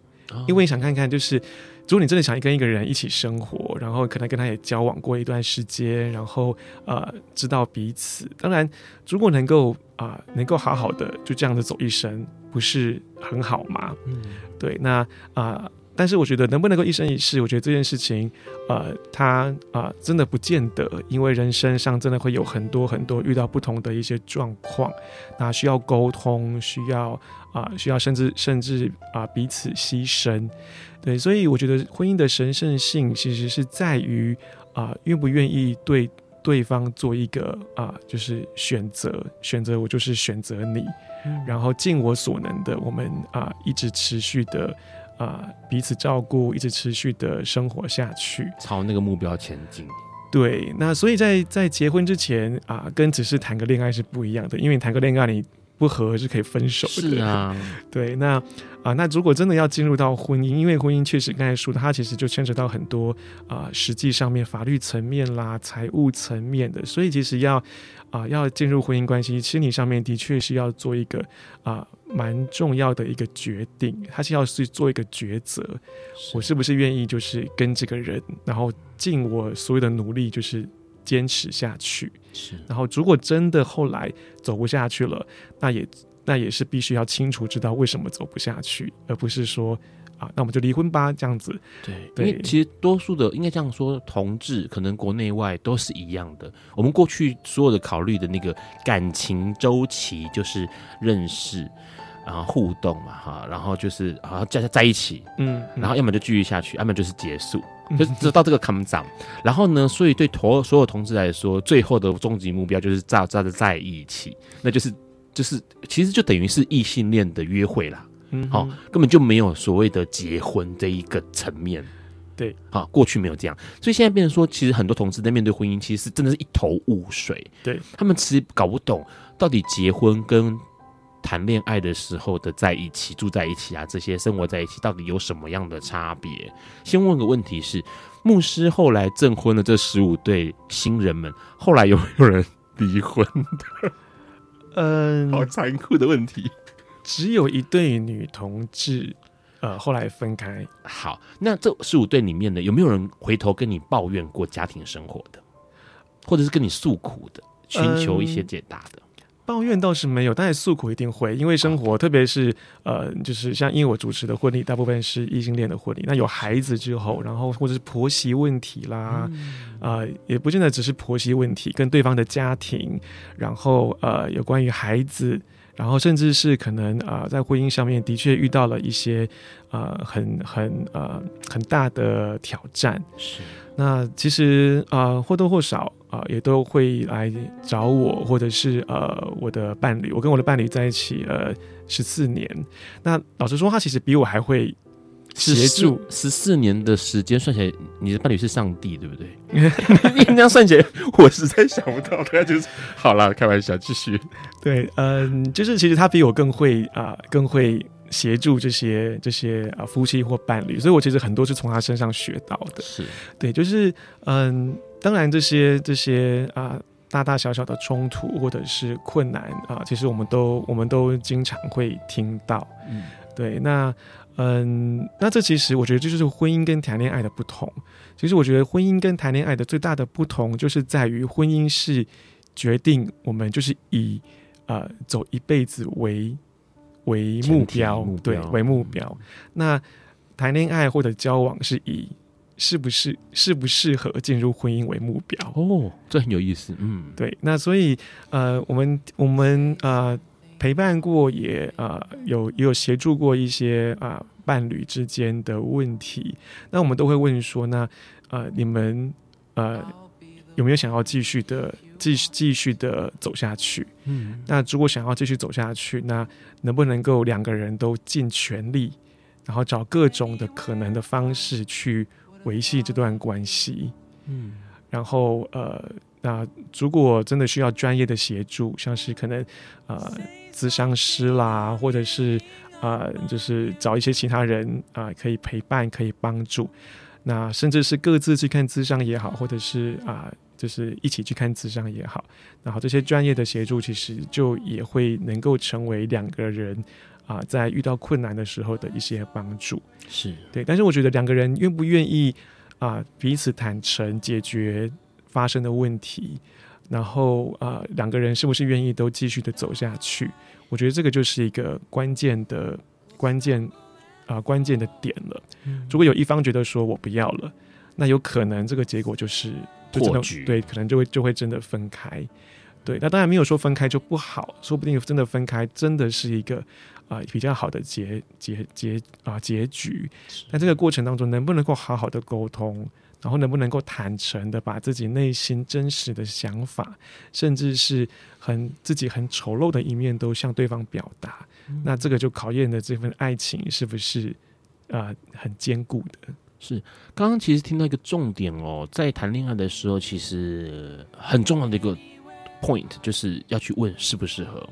因为想看看就是。如果你真的想跟一个人一起生活，然后可能跟他也交往过一段时间，然后呃知道彼此，当然如果能够啊、呃、能够好好的就这样子走一生，不是很好吗？嗯，对，那啊。呃但是我觉得能不能够一生一世，我觉得这件事情，呃，他啊、呃、真的不见得，因为人生上真的会有很多很多遇到不同的一些状况，那需要沟通，需要啊、呃、需要甚至甚至啊、呃、彼此牺牲，对，所以我觉得婚姻的神圣性其实是在于啊愿不愿意对对方做一个啊、呃、就是选择，选择我就是选择你，嗯、然后尽我所能的，我们啊、呃、一直持续的。啊、呃，彼此照顾，一直持续的生活下去，朝那个目标前进。对，那所以在在结婚之前啊、呃，跟只是谈个恋爱是不一样的，因为你谈个恋爱你不合是可以分手的。是啊，对，那啊、呃，那如果真的要进入到婚姻，因为婚姻确实刚才说的，它其实就牵扯到很多啊、呃，实际上面法律层面啦、财务层面的，所以其实要。啊、呃，要进入婚姻关系，心理上面的确是要做一个啊蛮、呃、重要的一个决定，他是要去做一个抉择，我是不是愿意就是跟这个人，然后尽我所有的努力，就是坚持下去。是，然后如果真的后来走不下去了，那也那也是必须要清楚知道为什么走不下去，而不是说。啊，那我们就离婚吧，这样子。对，对，因为其实多数的应该这样说，同志可能国内外都是一样的。我们过去所有的考虑的那个感情周期，就是认识，然后互动嘛，哈，然后就是好像在在一起，嗯，然后要么就继续下去，要么就是结束，就直到这个 come down。然后呢，所以对同所有同志来说，最后的终极目标就是扎扎的在一起，那就是就是其实就等于是异性恋的约会啦，嗯，好，根本就没有所谓的结婚这一个层面。对，好，过去没有这样，所以现在变成说，其实很多同志在面对婚姻，其实是真的是一头雾水。对，他们其实搞不懂到底结婚跟谈恋爱的时候的在一起、住在一起啊，这些生活在一起到底有什么样的差别？先问个问题是，牧师后来证婚的这十五对新人们，后来有没有人离婚的？嗯，好残酷的问题，只有一对女同志。呃，后来分开。好，那这十五对里面呢，有没有人回头跟你抱怨过家庭生活的，或者是跟你诉苦的，寻求一些解答的？嗯，抱怨倒是没有，但是诉苦一定会，因为生活，特别是呃，就是像因为我主持的婚礼，大部分是异性恋的婚礼，那有孩子之后，然后或者是婆媳问题啦，啊，呃，也不见得只是婆媳问题，跟对方的家庭，然后呃，有关于孩子。然后，甚至是可能啊、呃，在婚姻上面的确遇到了一些啊、呃，很很呃很大的挑战。是，那其实啊、呃，或多或少啊、呃，也都会来找我，或者是呃我的伴侣。我跟我的伴侣在一起呃十四年。那老实说，他其实比我还会。协助十四年的时间算起来，你的伴侣是上帝，对不对？你这样算起来，我实在想不到。他就是好了，开玩笑，继续。对，嗯，就是其实他比我更会啊、呃，更会协助这些这些啊夫妻或伴侣，所以我其实很多是从他身上学到的。是对，就是嗯，当然这些这些啊、呃、大大小小的冲突或者是困难啊、呃，其实我们都我们都经常会听到。嗯，对，那。嗯，那这其实我觉得这就是婚姻跟谈恋爱的不同。其实我觉得婚姻跟谈恋爱的最大的不同，就是在于婚姻是决定我们就是以呃走一辈子为为目标，目标对，为目标。嗯、那谈恋爱或者交往是以适不适适不适合进入婚姻为目标。哦，这很有意思。嗯，对。那所以呃，我们我们呃。陪伴过也啊、呃，有也有协助过一些啊、呃、伴侣之间的问题，那我们都会问说，那呃你们呃有没有想要继续的继续继续的走下去？嗯，那如果想要继续走下去，那能不能够两个人都尽全力，然后找各种的可能的方式去维系这段关系？嗯，然后呃。那如果真的需要专业的协助，像是可能呃，咨商师啦，或者是呃，就是找一些其他人啊、呃，可以陪伴，可以帮助。那甚至是各自去看咨商也好，或者是啊、呃，就是一起去看咨商也好。然后这些专业的协助，其实就也会能够成为两个人啊、呃，在遇到困难的时候的一些帮助。是对，但是我觉得两个人愿不愿意啊、呃，彼此坦诚解决。发生的问题，然后啊，呃，两个人是不是愿意都继续的走下去？我觉得这个就是一个关键的关键啊，呃，关键的点了。嗯，如果有一方觉得说我不要了，那有可能这个结果就是就真的，对，可能就会就会真的分开。对，那当然没有说分开就不好，说不定真的分开真的是一个啊，呃，比较好的结结结啊结局。但这个过程当中能不能够好好的沟通？然后能不能够坦诚的把自己内心真实的想法，甚至是很自己很丑陋的一面都向对方表达，嗯、那这个就考验的这份爱情是不是啊、呃、很坚固的。是，刚刚其实听到一个重点哦，在谈恋爱的时候，其实很重要的一个 point 就是要去问适不适合。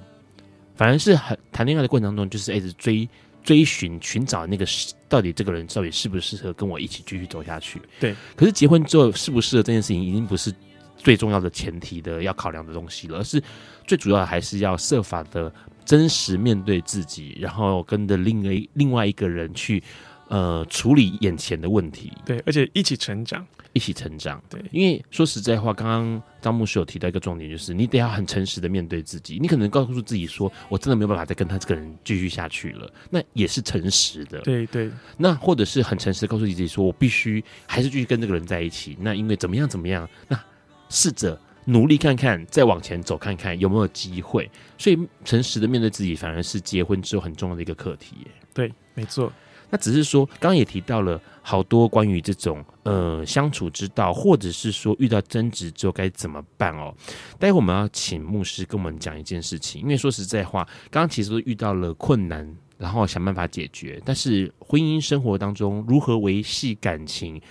反而是很谈恋爱的过程当中，就是一直追。追寻寻找那个到底这个人到底适不适合跟我一起继续走下去？对。可是结婚之后适不适合这件事情已经不是最重要的前提的要考量的东西了，而是最主要的还是要设法的真实面对自己，然后跟着另一另外一个人去呃处理眼前的问题。对，而且一起成长。一起成长，对，因为说实在话，刚刚张牧师有提到一个重点，就是你得要很诚实的面对自己。你可能告诉自己说，我真的没有办法再跟他这个人继续下去了，那也是诚实的。对对，那或者是很诚实的告诉自己说，我必须还是继续跟这个人在一起。那因为怎么样怎么样，那试着努力看看，再往前走看看有没有机会。所以，诚实的面对自己，反而是结婚之后很重要的一个课题。对，没错。那只是说，刚刚也提到了好多关于这种呃相处之道，或者是说遇到争执之后该怎么办哦。待会我们要请牧师跟我们讲一件事情，因为说实在话，刚刚其实都遇到了困难，然后想办法解决。但是婚姻生活当中如何维系感情，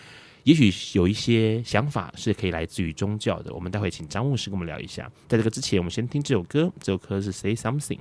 也许有一些想法是可以来自于宗教的。我们待会请张牧师跟我们聊一下。在这个之前，我们先听这首歌，这首歌是 Say Something。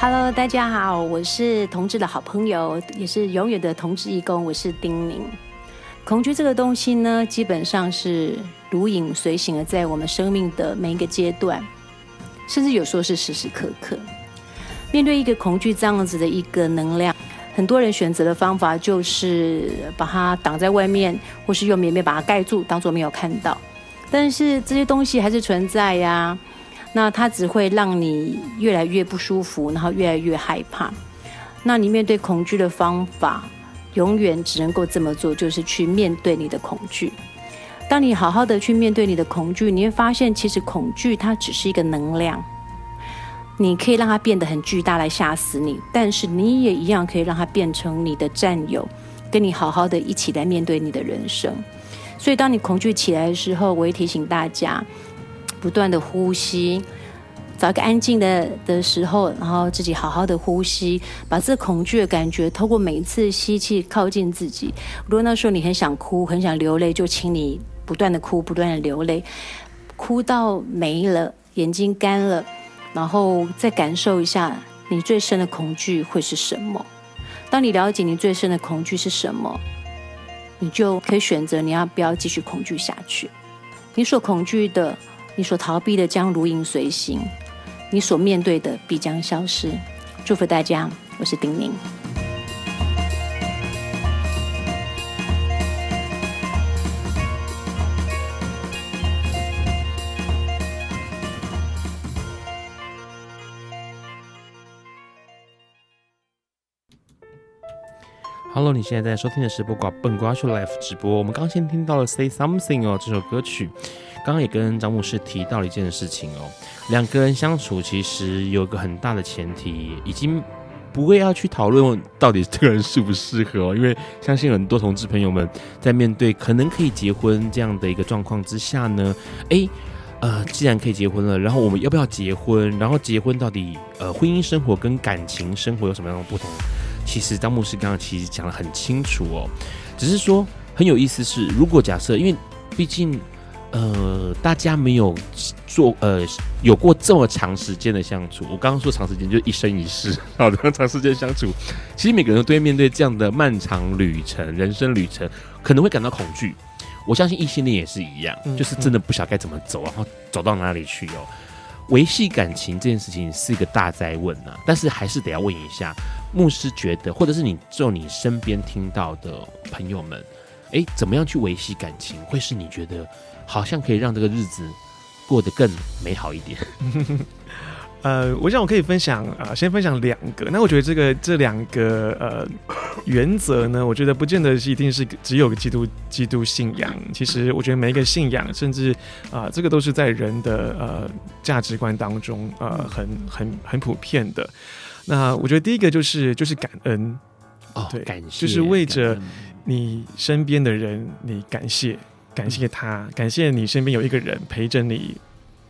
Hello，大家好，我是同志的好朋友，也是永远的同志义工，我是丁宁。恐惧这个东西呢，基本上是如影随形的，在我们生命的每一个阶段，甚至有时候是时时刻刻。面对一个恐惧这样子的一个能量，很多人选择的方法就是把它挡在外面，或是用棉被把它盖住，当做没有看到。但是这些东西还是存在呀。那它只会让你越来越不舒服，然后越来越害怕。那你面对恐惧的方法，永远只能够这么做，就是去面对你的恐惧。当你好好的去面对你的恐惧，你会发现，其实恐惧它只是一个能量。你可以让它变得很巨大来吓死你，但是你也一样可以让它变成你的战友，跟你好好的一起来面对你的人生。所以，当你恐惧起来的时候，我会提醒大家。不断的呼吸，找一个安静的的时候，然后自己好好的呼吸，把这恐惧的感觉透过每一次吸气靠近自己。如果那时候你很想哭，很想流泪，就请你不断的哭，不断的流泪，哭到没了，眼睛干了，然后再感受一下你最深的恐惧会是什么。当你了解你最深的恐惧是什么，你就可以选择你要不要继续恐惧下去。你所恐惧的。你所逃避的将如影随形，你所面对的必将消失。祝福大家，我是丁宁。Hello，你现在在收听的是播挂笨瓜秀 Live 直播。我们刚先听到了 Say Something 哦，这首歌曲。刚刚也跟张牧师提到了一件事情哦，两个人相处其实有个很大的前提，已经不会要去讨论到底这个人适不适合哦，因为相信很多同志朋友们在面对可能可以结婚这样的一个状况之下呢，诶，呃，既然可以结婚了，然后我们要不要结婚？然后结婚到底呃婚姻生活跟感情生活有什么样的不同？其实张牧师刚刚其实讲得很清楚哦，只是说很有意思是，如果假设因为毕竟。呃，大家没有做呃有过这么长时间的相处。我刚刚说长时间就是一生一世，好的，长时间相处，其实每个人都会面对这样的漫长旅程，人生旅程可能会感到恐惧。我相信异性恋也是一样，就是真的不晓得该怎么走，然后走到哪里去哦。维系感情这件事情是一个大灾问呐，但是还是得要问一下牧师觉得，或者是你就你身边听到的朋友们，诶，怎么样去维系感情，会是你觉得？好像可以让这个日子过得更美好一点。呃，我想我可以分享啊、呃，先分享两个。那我觉得这个这两个呃原则呢，我觉得不见得是一定是只有个基督基督信仰。其实我觉得每一个信仰，甚至啊、呃，这个都是在人的呃价值观当中呃很很很普遍的。那我觉得第一个就是就是感恩哦，对，感谢，就是为着你身边的人，你感谢。感谢他，感谢你身边有一个人陪着你，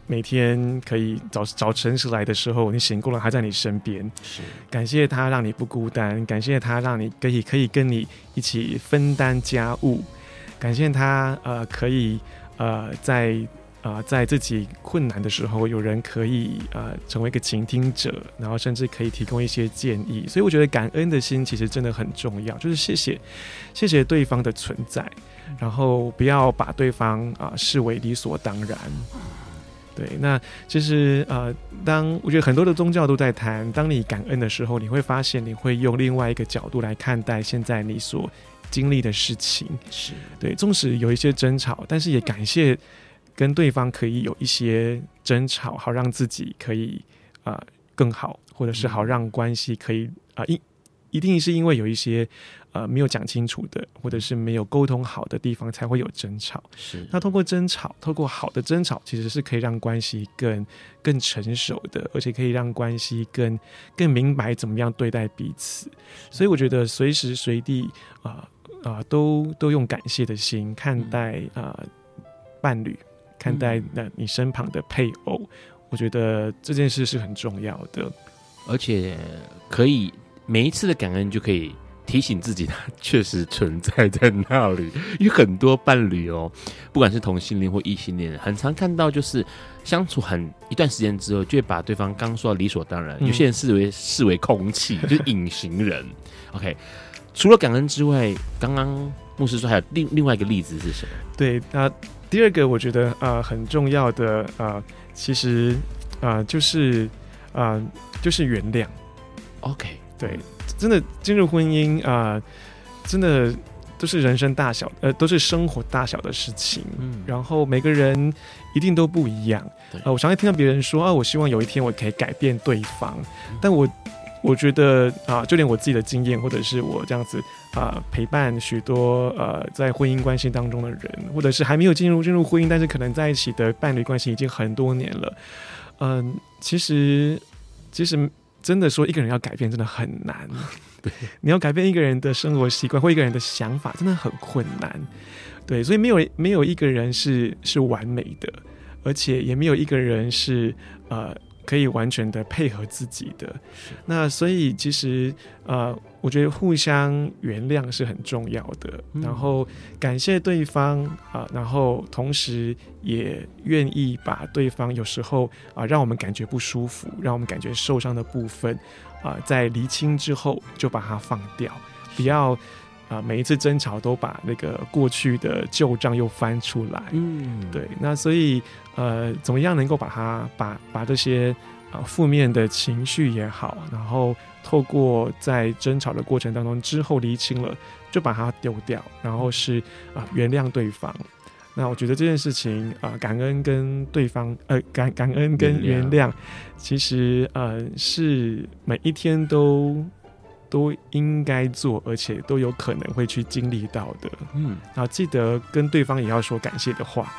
每天可以早早晨起来的时候，你醒过来还在你身边。是，感谢他让你不孤单，感谢他让你可以可以跟你一起分担家务，感谢他呃可以呃在啊、呃，在自己困难的时候，有人可以啊、呃、成为一个倾听者，然后甚至可以提供一些建议。所以我觉得感恩的心其实真的很重要，就是谢谢谢谢对方的存在，然后不要把对方啊、呃、视为理所当然。对，那其实呃，当我觉得很多的宗教都在谈，当你感恩的时候，你会发现你会用另外一个角度来看待现在你所经历的事情。是对，纵使有一些争吵，但是也感谢跟对方可以有一些争吵，好让自己可以啊、呃、更好，或者是好让关系可以啊一。呃一定是因为有一些呃没有讲清楚的，或者是没有沟通好的地方，才会有争吵。是，那通过争吵，透过好的争吵，其实是可以让关系更更成熟的，而且可以让关系更更明白怎么样对待彼此。所以我觉得随时随地啊啊、都都用感谢的心看待啊、呃、伴侣，看待那你身旁的配偶，嗯、我觉得这件事是很重要的，而且可以。每一次的感恩就可以提醒自己，它确实存在在那里。因为很多伴侣哦，不管是同性恋或异性恋，很常看到就是相处很一段时间之后，就会把对方刚说的理所当然，有些人视为视为空气，就是隐形人。OK，除了感恩之外，刚刚牧师说还有另另外一个例子是什么？对，那第二个我觉得啊、呃、很重要的啊、呃，其实啊、呃、就是啊、呃、就是原谅。OK。对，真的进入婚姻啊、呃，真的都是人生大小，呃，都是生活大小的事情。嗯，然后每个人一定都不一样。对呃，我常常听到别人说啊，我希望有一天我可以改变对方。嗯、但我我觉得啊、呃，就连我自己的经验，或者是我这样子啊、呃，陪伴许多呃在婚姻关系当中的人，或者是还没有进入进入婚姻，但是可能在一起的伴侣关系已经很多年了。嗯、呃，其实其实。真的说，一个人要改变真的很难。对，你要改变一个人的生活习惯或一个人的想法，真的很困难。对，所以没有没有一个人是是完美的，而且也没有一个人是呃。可以完全的配合自己的，那所以其实呃，我觉得互相原谅是很重要的，嗯、然后感谢对方啊、呃，然后同时也愿意把对方有时候啊、呃、让我们感觉不舒服、让我们感觉受伤的部分啊、呃，在厘清之后就把它放掉，不要。啊，每一次争吵都把那个过去的旧账又翻出来，嗯，对，那所以呃，怎么样能够把它把把这些啊负面的情绪也好，然后透过在争吵的过程当中之后厘清了，就把它丢掉，然后是啊原谅对方。那我觉得这件事情啊，感恩跟对方呃 感感恩跟原谅其实呃是每一天都。都应该做，而且都有可能会去经历到的。嗯，然后记得跟对方也要说感谢的话，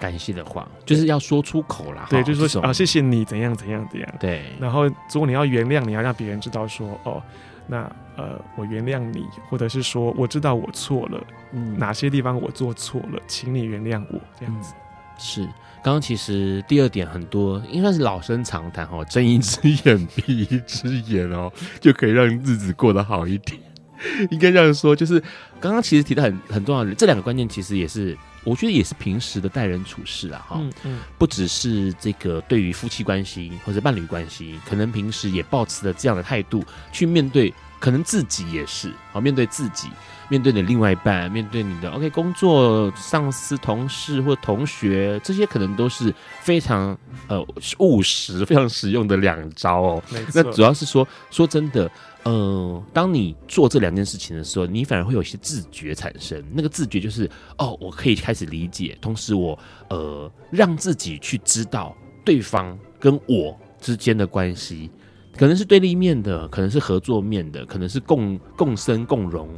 感谢的话就是要说出口啦。对，就是说啊，谢谢你怎样怎样怎样。对，然后如果你要原谅，你要让别人知道说，哦，那呃，我原谅你，或者是说我知道我错了，嗯，哪些地方我做错了，请你原谅我，这样子。嗯，是。刚刚其实第二点很多，应该是老生常谈哦，睁一只眼闭一只眼哦，就可以让日子过得好一点。应该这样说，就是刚刚其实提到很很重要的这两个关键，其实也是我觉得也是平时的待人处事啊，哈，嗯嗯，不只是这个对于夫妻关系或者伴侣关系，可能平时也抱持了这样的态度去面对，可能自己也是好面对自己。面对你的另外一半，面对你的 OK 工作上司、同事或同学，这些可能都是非常呃务实、非常实用的两招哦。那主要是说，说真的，呃，当你做这两件事情的时候，你反而会有一些自觉产生。那个自觉就是，哦，我可以开始理解，同时我呃让自己去知道对方跟我之间的关系，可能是对立面的，可能是合作面的，可能是共共生共荣。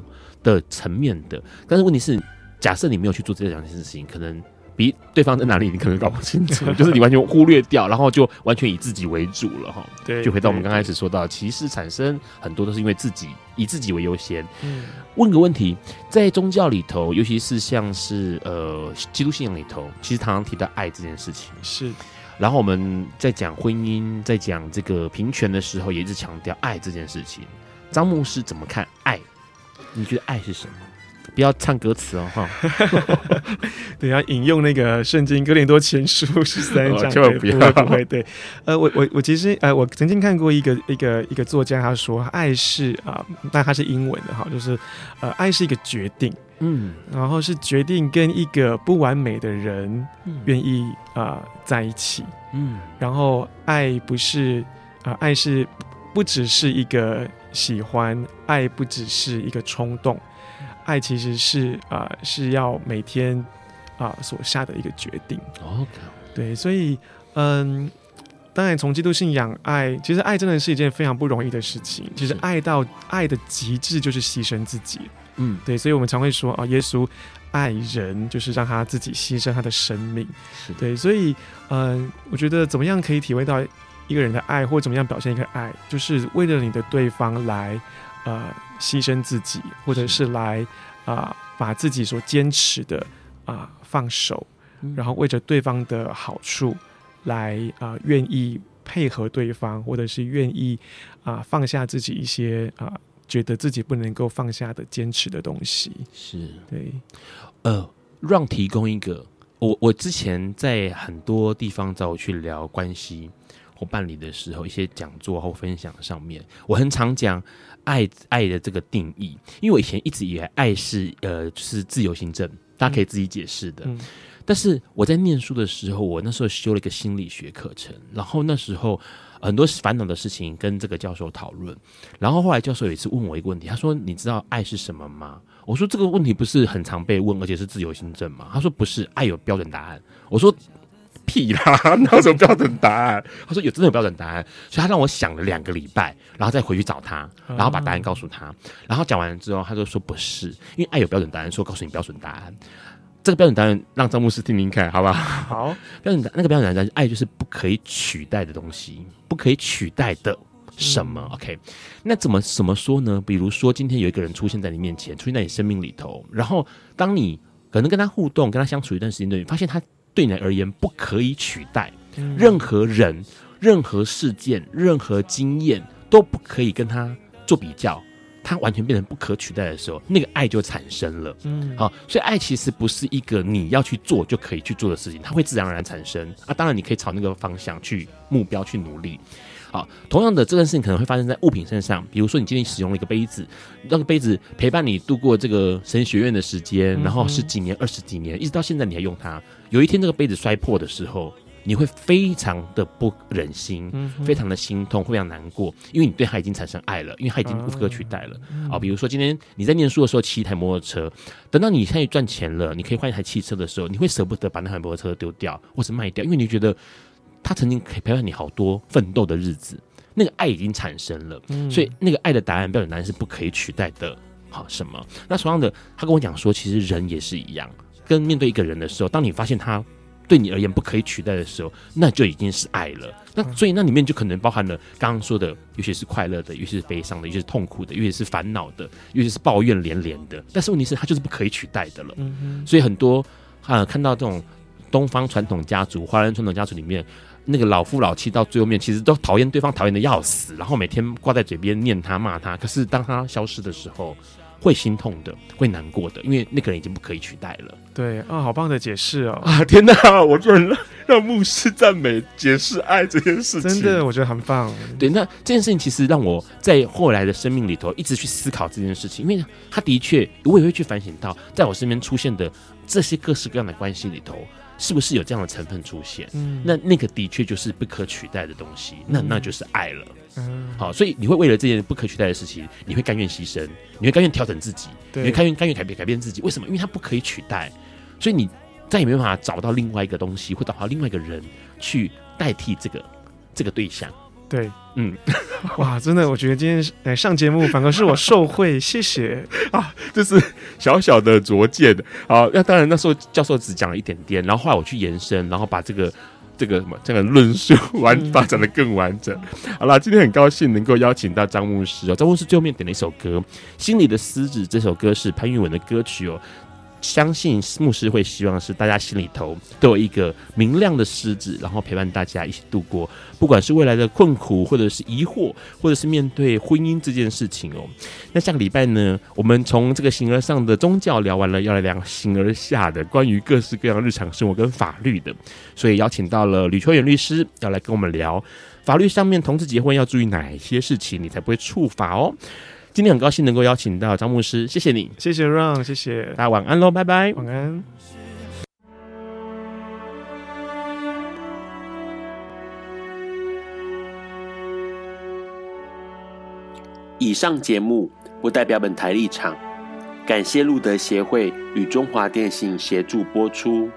的层面的，但是问题是，假设你没有去做这两件事情，可能比对方在哪里，你可能搞不清楚，就是你完全忽略掉，然后就完全以自己为主了哈。对，就回到我们刚开始说到，其实产生很多都是因为自己以自己为优先。嗯，问个问题，在宗教里头，尤其是像是呃基督信仰里头，其实常常提到爱这件事情。是，然后我们在讲婚姻，在讲这个平权的时候，也一直强调爱这件事情。张牧师怎么看爱？你觉得爱是什么？不要唱歌词哦，哈。等下引用那个圣经哥林多前书十三章，千万不要，不会。对，呃，我我我其实呃，我曾经看过一个一个一个作家，他说爱是啊、呃，但他是英文的哈，就是呃，爱是一个决定，嗯，然后是决定跟一个不完美的人愿意啊、呃、在一起，嗯，然后爱不是啊、呃，爱是不只是一个喜欢，爱不只是一个冲动。爱其实是啊、呃，是要每天啊、呃、所下的一个决定。OK，对，所以嗯，当然从基督信仰爱，其实爱真的是一件非常不容易的事情。其实爱到爱的极致就是牺牲自己。嗯，对，所以我们常会说啊，耶稣爱人就是让他自己牺牲他的生命。是对，所以嗯，我觉得怎么样可以体会到一个人的爱，或怎么样表现一个爱，就是为了你的对方来。呃，牺牲自己，或者是。来啊、呃，把自己所坚持的啊、呃、放手，然后为着对方的好处来啊、呃，愿意配合对方，或者是愿意啊、呃、放下自己一些啊、呃，觉得自己不能够放下的坚持的东西。是。对，呃，让提供一个，我我之前在很多地方找我去聊关系或办理的时候，一些讲座或分享上面，我很常讲。爱爱的这个定义，因为我以前一直以为爱是呃就是自由行政，大家可以自己解释的。嗯、但是我在念书的时候，我那时候修了一个心理学课程，然后那时候很多烦恼的事情跟这个教授讨论，然后后来教授有一次问我一个问题，他说：“你知道爱是什么吗？”我说：“这个问题不是很常被问，而且是自由行政吗？”他说：“不是，爱有标准答案。”我说。屁啦，哪有什么标准答案？他说有真的有标准答案，所以他让我想了两个礼拜，然后再回去找他，然后把答案告诉他。然后讲完了之后，他就说不是，因为爱有标准答案，说告诉你标准答案。这个标准答案让张牧师听听看，好不好？好，标准答那个标准答案，爱就是不可以取代的东西，不可以取代的什么、嗯、？OK，那怎么怎么说呢？比如说今天有一个人出现在你面前，出现在你生命里头，然后当你可能跟他互动，跟他相处一段时间，对，发现他。对你而言不可以取代，任何人、任何事件、任何经验都不可以跟他做比较，他完全变成不可取代的时候，那个爱就产生了。嗯，好，所以爱其实不是一个你要去做就可以去做的事情，它会自然而然产生啊。当然，你可以朝那个方向去目标去努力。好，同样的这件事情可能会发生在物品身上，比如说你今天使用了一个杯子，那个杯子陪伴你度过这个神学院的时间，然后十几年、二十几年，一直到现在你还用它。有一天这个杯子摔破的时候，你会非常的不忍心，非常的心痛，非常难过，因为你对他已经产生爱了，因为他已经无可取代了。啊，比如说今天你在念书的时候骑一台摩托车，等到你现在赚钱了，你可以换一台汽车的时候，你会舍不得把那台摩托车丢掉或是卖掉，因为你觉得。他曾经可以陪伴你好多奋斗的日子，那个爱已经产生了，嗯、所以那个爱的答案标准答案是不可以取代的。好，什么？那同样的，他跟我讲说，其实人也是一样，跟面对一个人的时候，当你发现他对你而言不可以取代的时候，那就已经是爱了。那所以那里面就可能包含了刚刚说的，尤其是快乐的，尤其是悲伤的，尤其是痛苦的，尤其是烦恼的，尤其是抱怨连连的。但是问题是，他就是不可以取代的了。嗯。所以很多啊，看到这种东方传统家族、华人传统家族里面。那个老夫老妻到最后面，其实都讨厌对方，讨厌的要死，然后每天挂在嘴边念他骂他。可是当他消失的时候，会心痛的，会难过的，因为那个人已经不可以取代了。对啊，好棒的解释哦！啊，天哪，我居然让让牧师赞美解释爱这件事情，真的我觉得很棒。对，那这件事情其实让我在后来的生命里头一直去思考这件事情，因为他的确，我也会去反省到，在我身边出现的这些各式各样的关系里头。是不是有这样的成分出现？嗯，那那个的确就是不可取代的东西，那那就是爱了。嗯，好，所以你会为了这件不可取代的事情，你会甘愿牺牲，你会甘愿调整自己，对你会甘愿甘愿改变改变自己。为什么？因为它不可以取代，所以你再也没办法找到另外一个东西，或找到另外一个人去代替这个这个对象。对，嗯，哇，真的，我觉得今天来上节目，反而是我受惠，谢谢 啊，这是小小的拙见。好，那当然那时候教授只讲了一点点，然后后来我去延伸，然后把这个这个什么这个论述完发展的更完整。好了，今天很高兴能够邀请到张牧师哦，张牧师最后面点了一首歌《心里的狮子》，这首歌是潘玉文的歌曲哦。相信牧师会希望是大家心里头都有一个明亮的狮子，然后陪伴大家一起度过，不管是未来的困苦，或者是疑惑，或者是面对婚姻这件事情哦。那下个礼拜呢，我们从这个形而上的宗教聊完了，要来聊形而下的关于各式各样日常生活跟法律的，所以邀请到了吕秋远律师要来跟我们聊法律上面同志结婚要注意哪些事情，你才不会触法哦。今天很高兴能够邀请到张牧师，谢谢你，谢谢 Ron，谢谢大家晚安喽，拜拜，晚安。以上节目不代表本台立场，感谢路德协会与中华电信协助播出。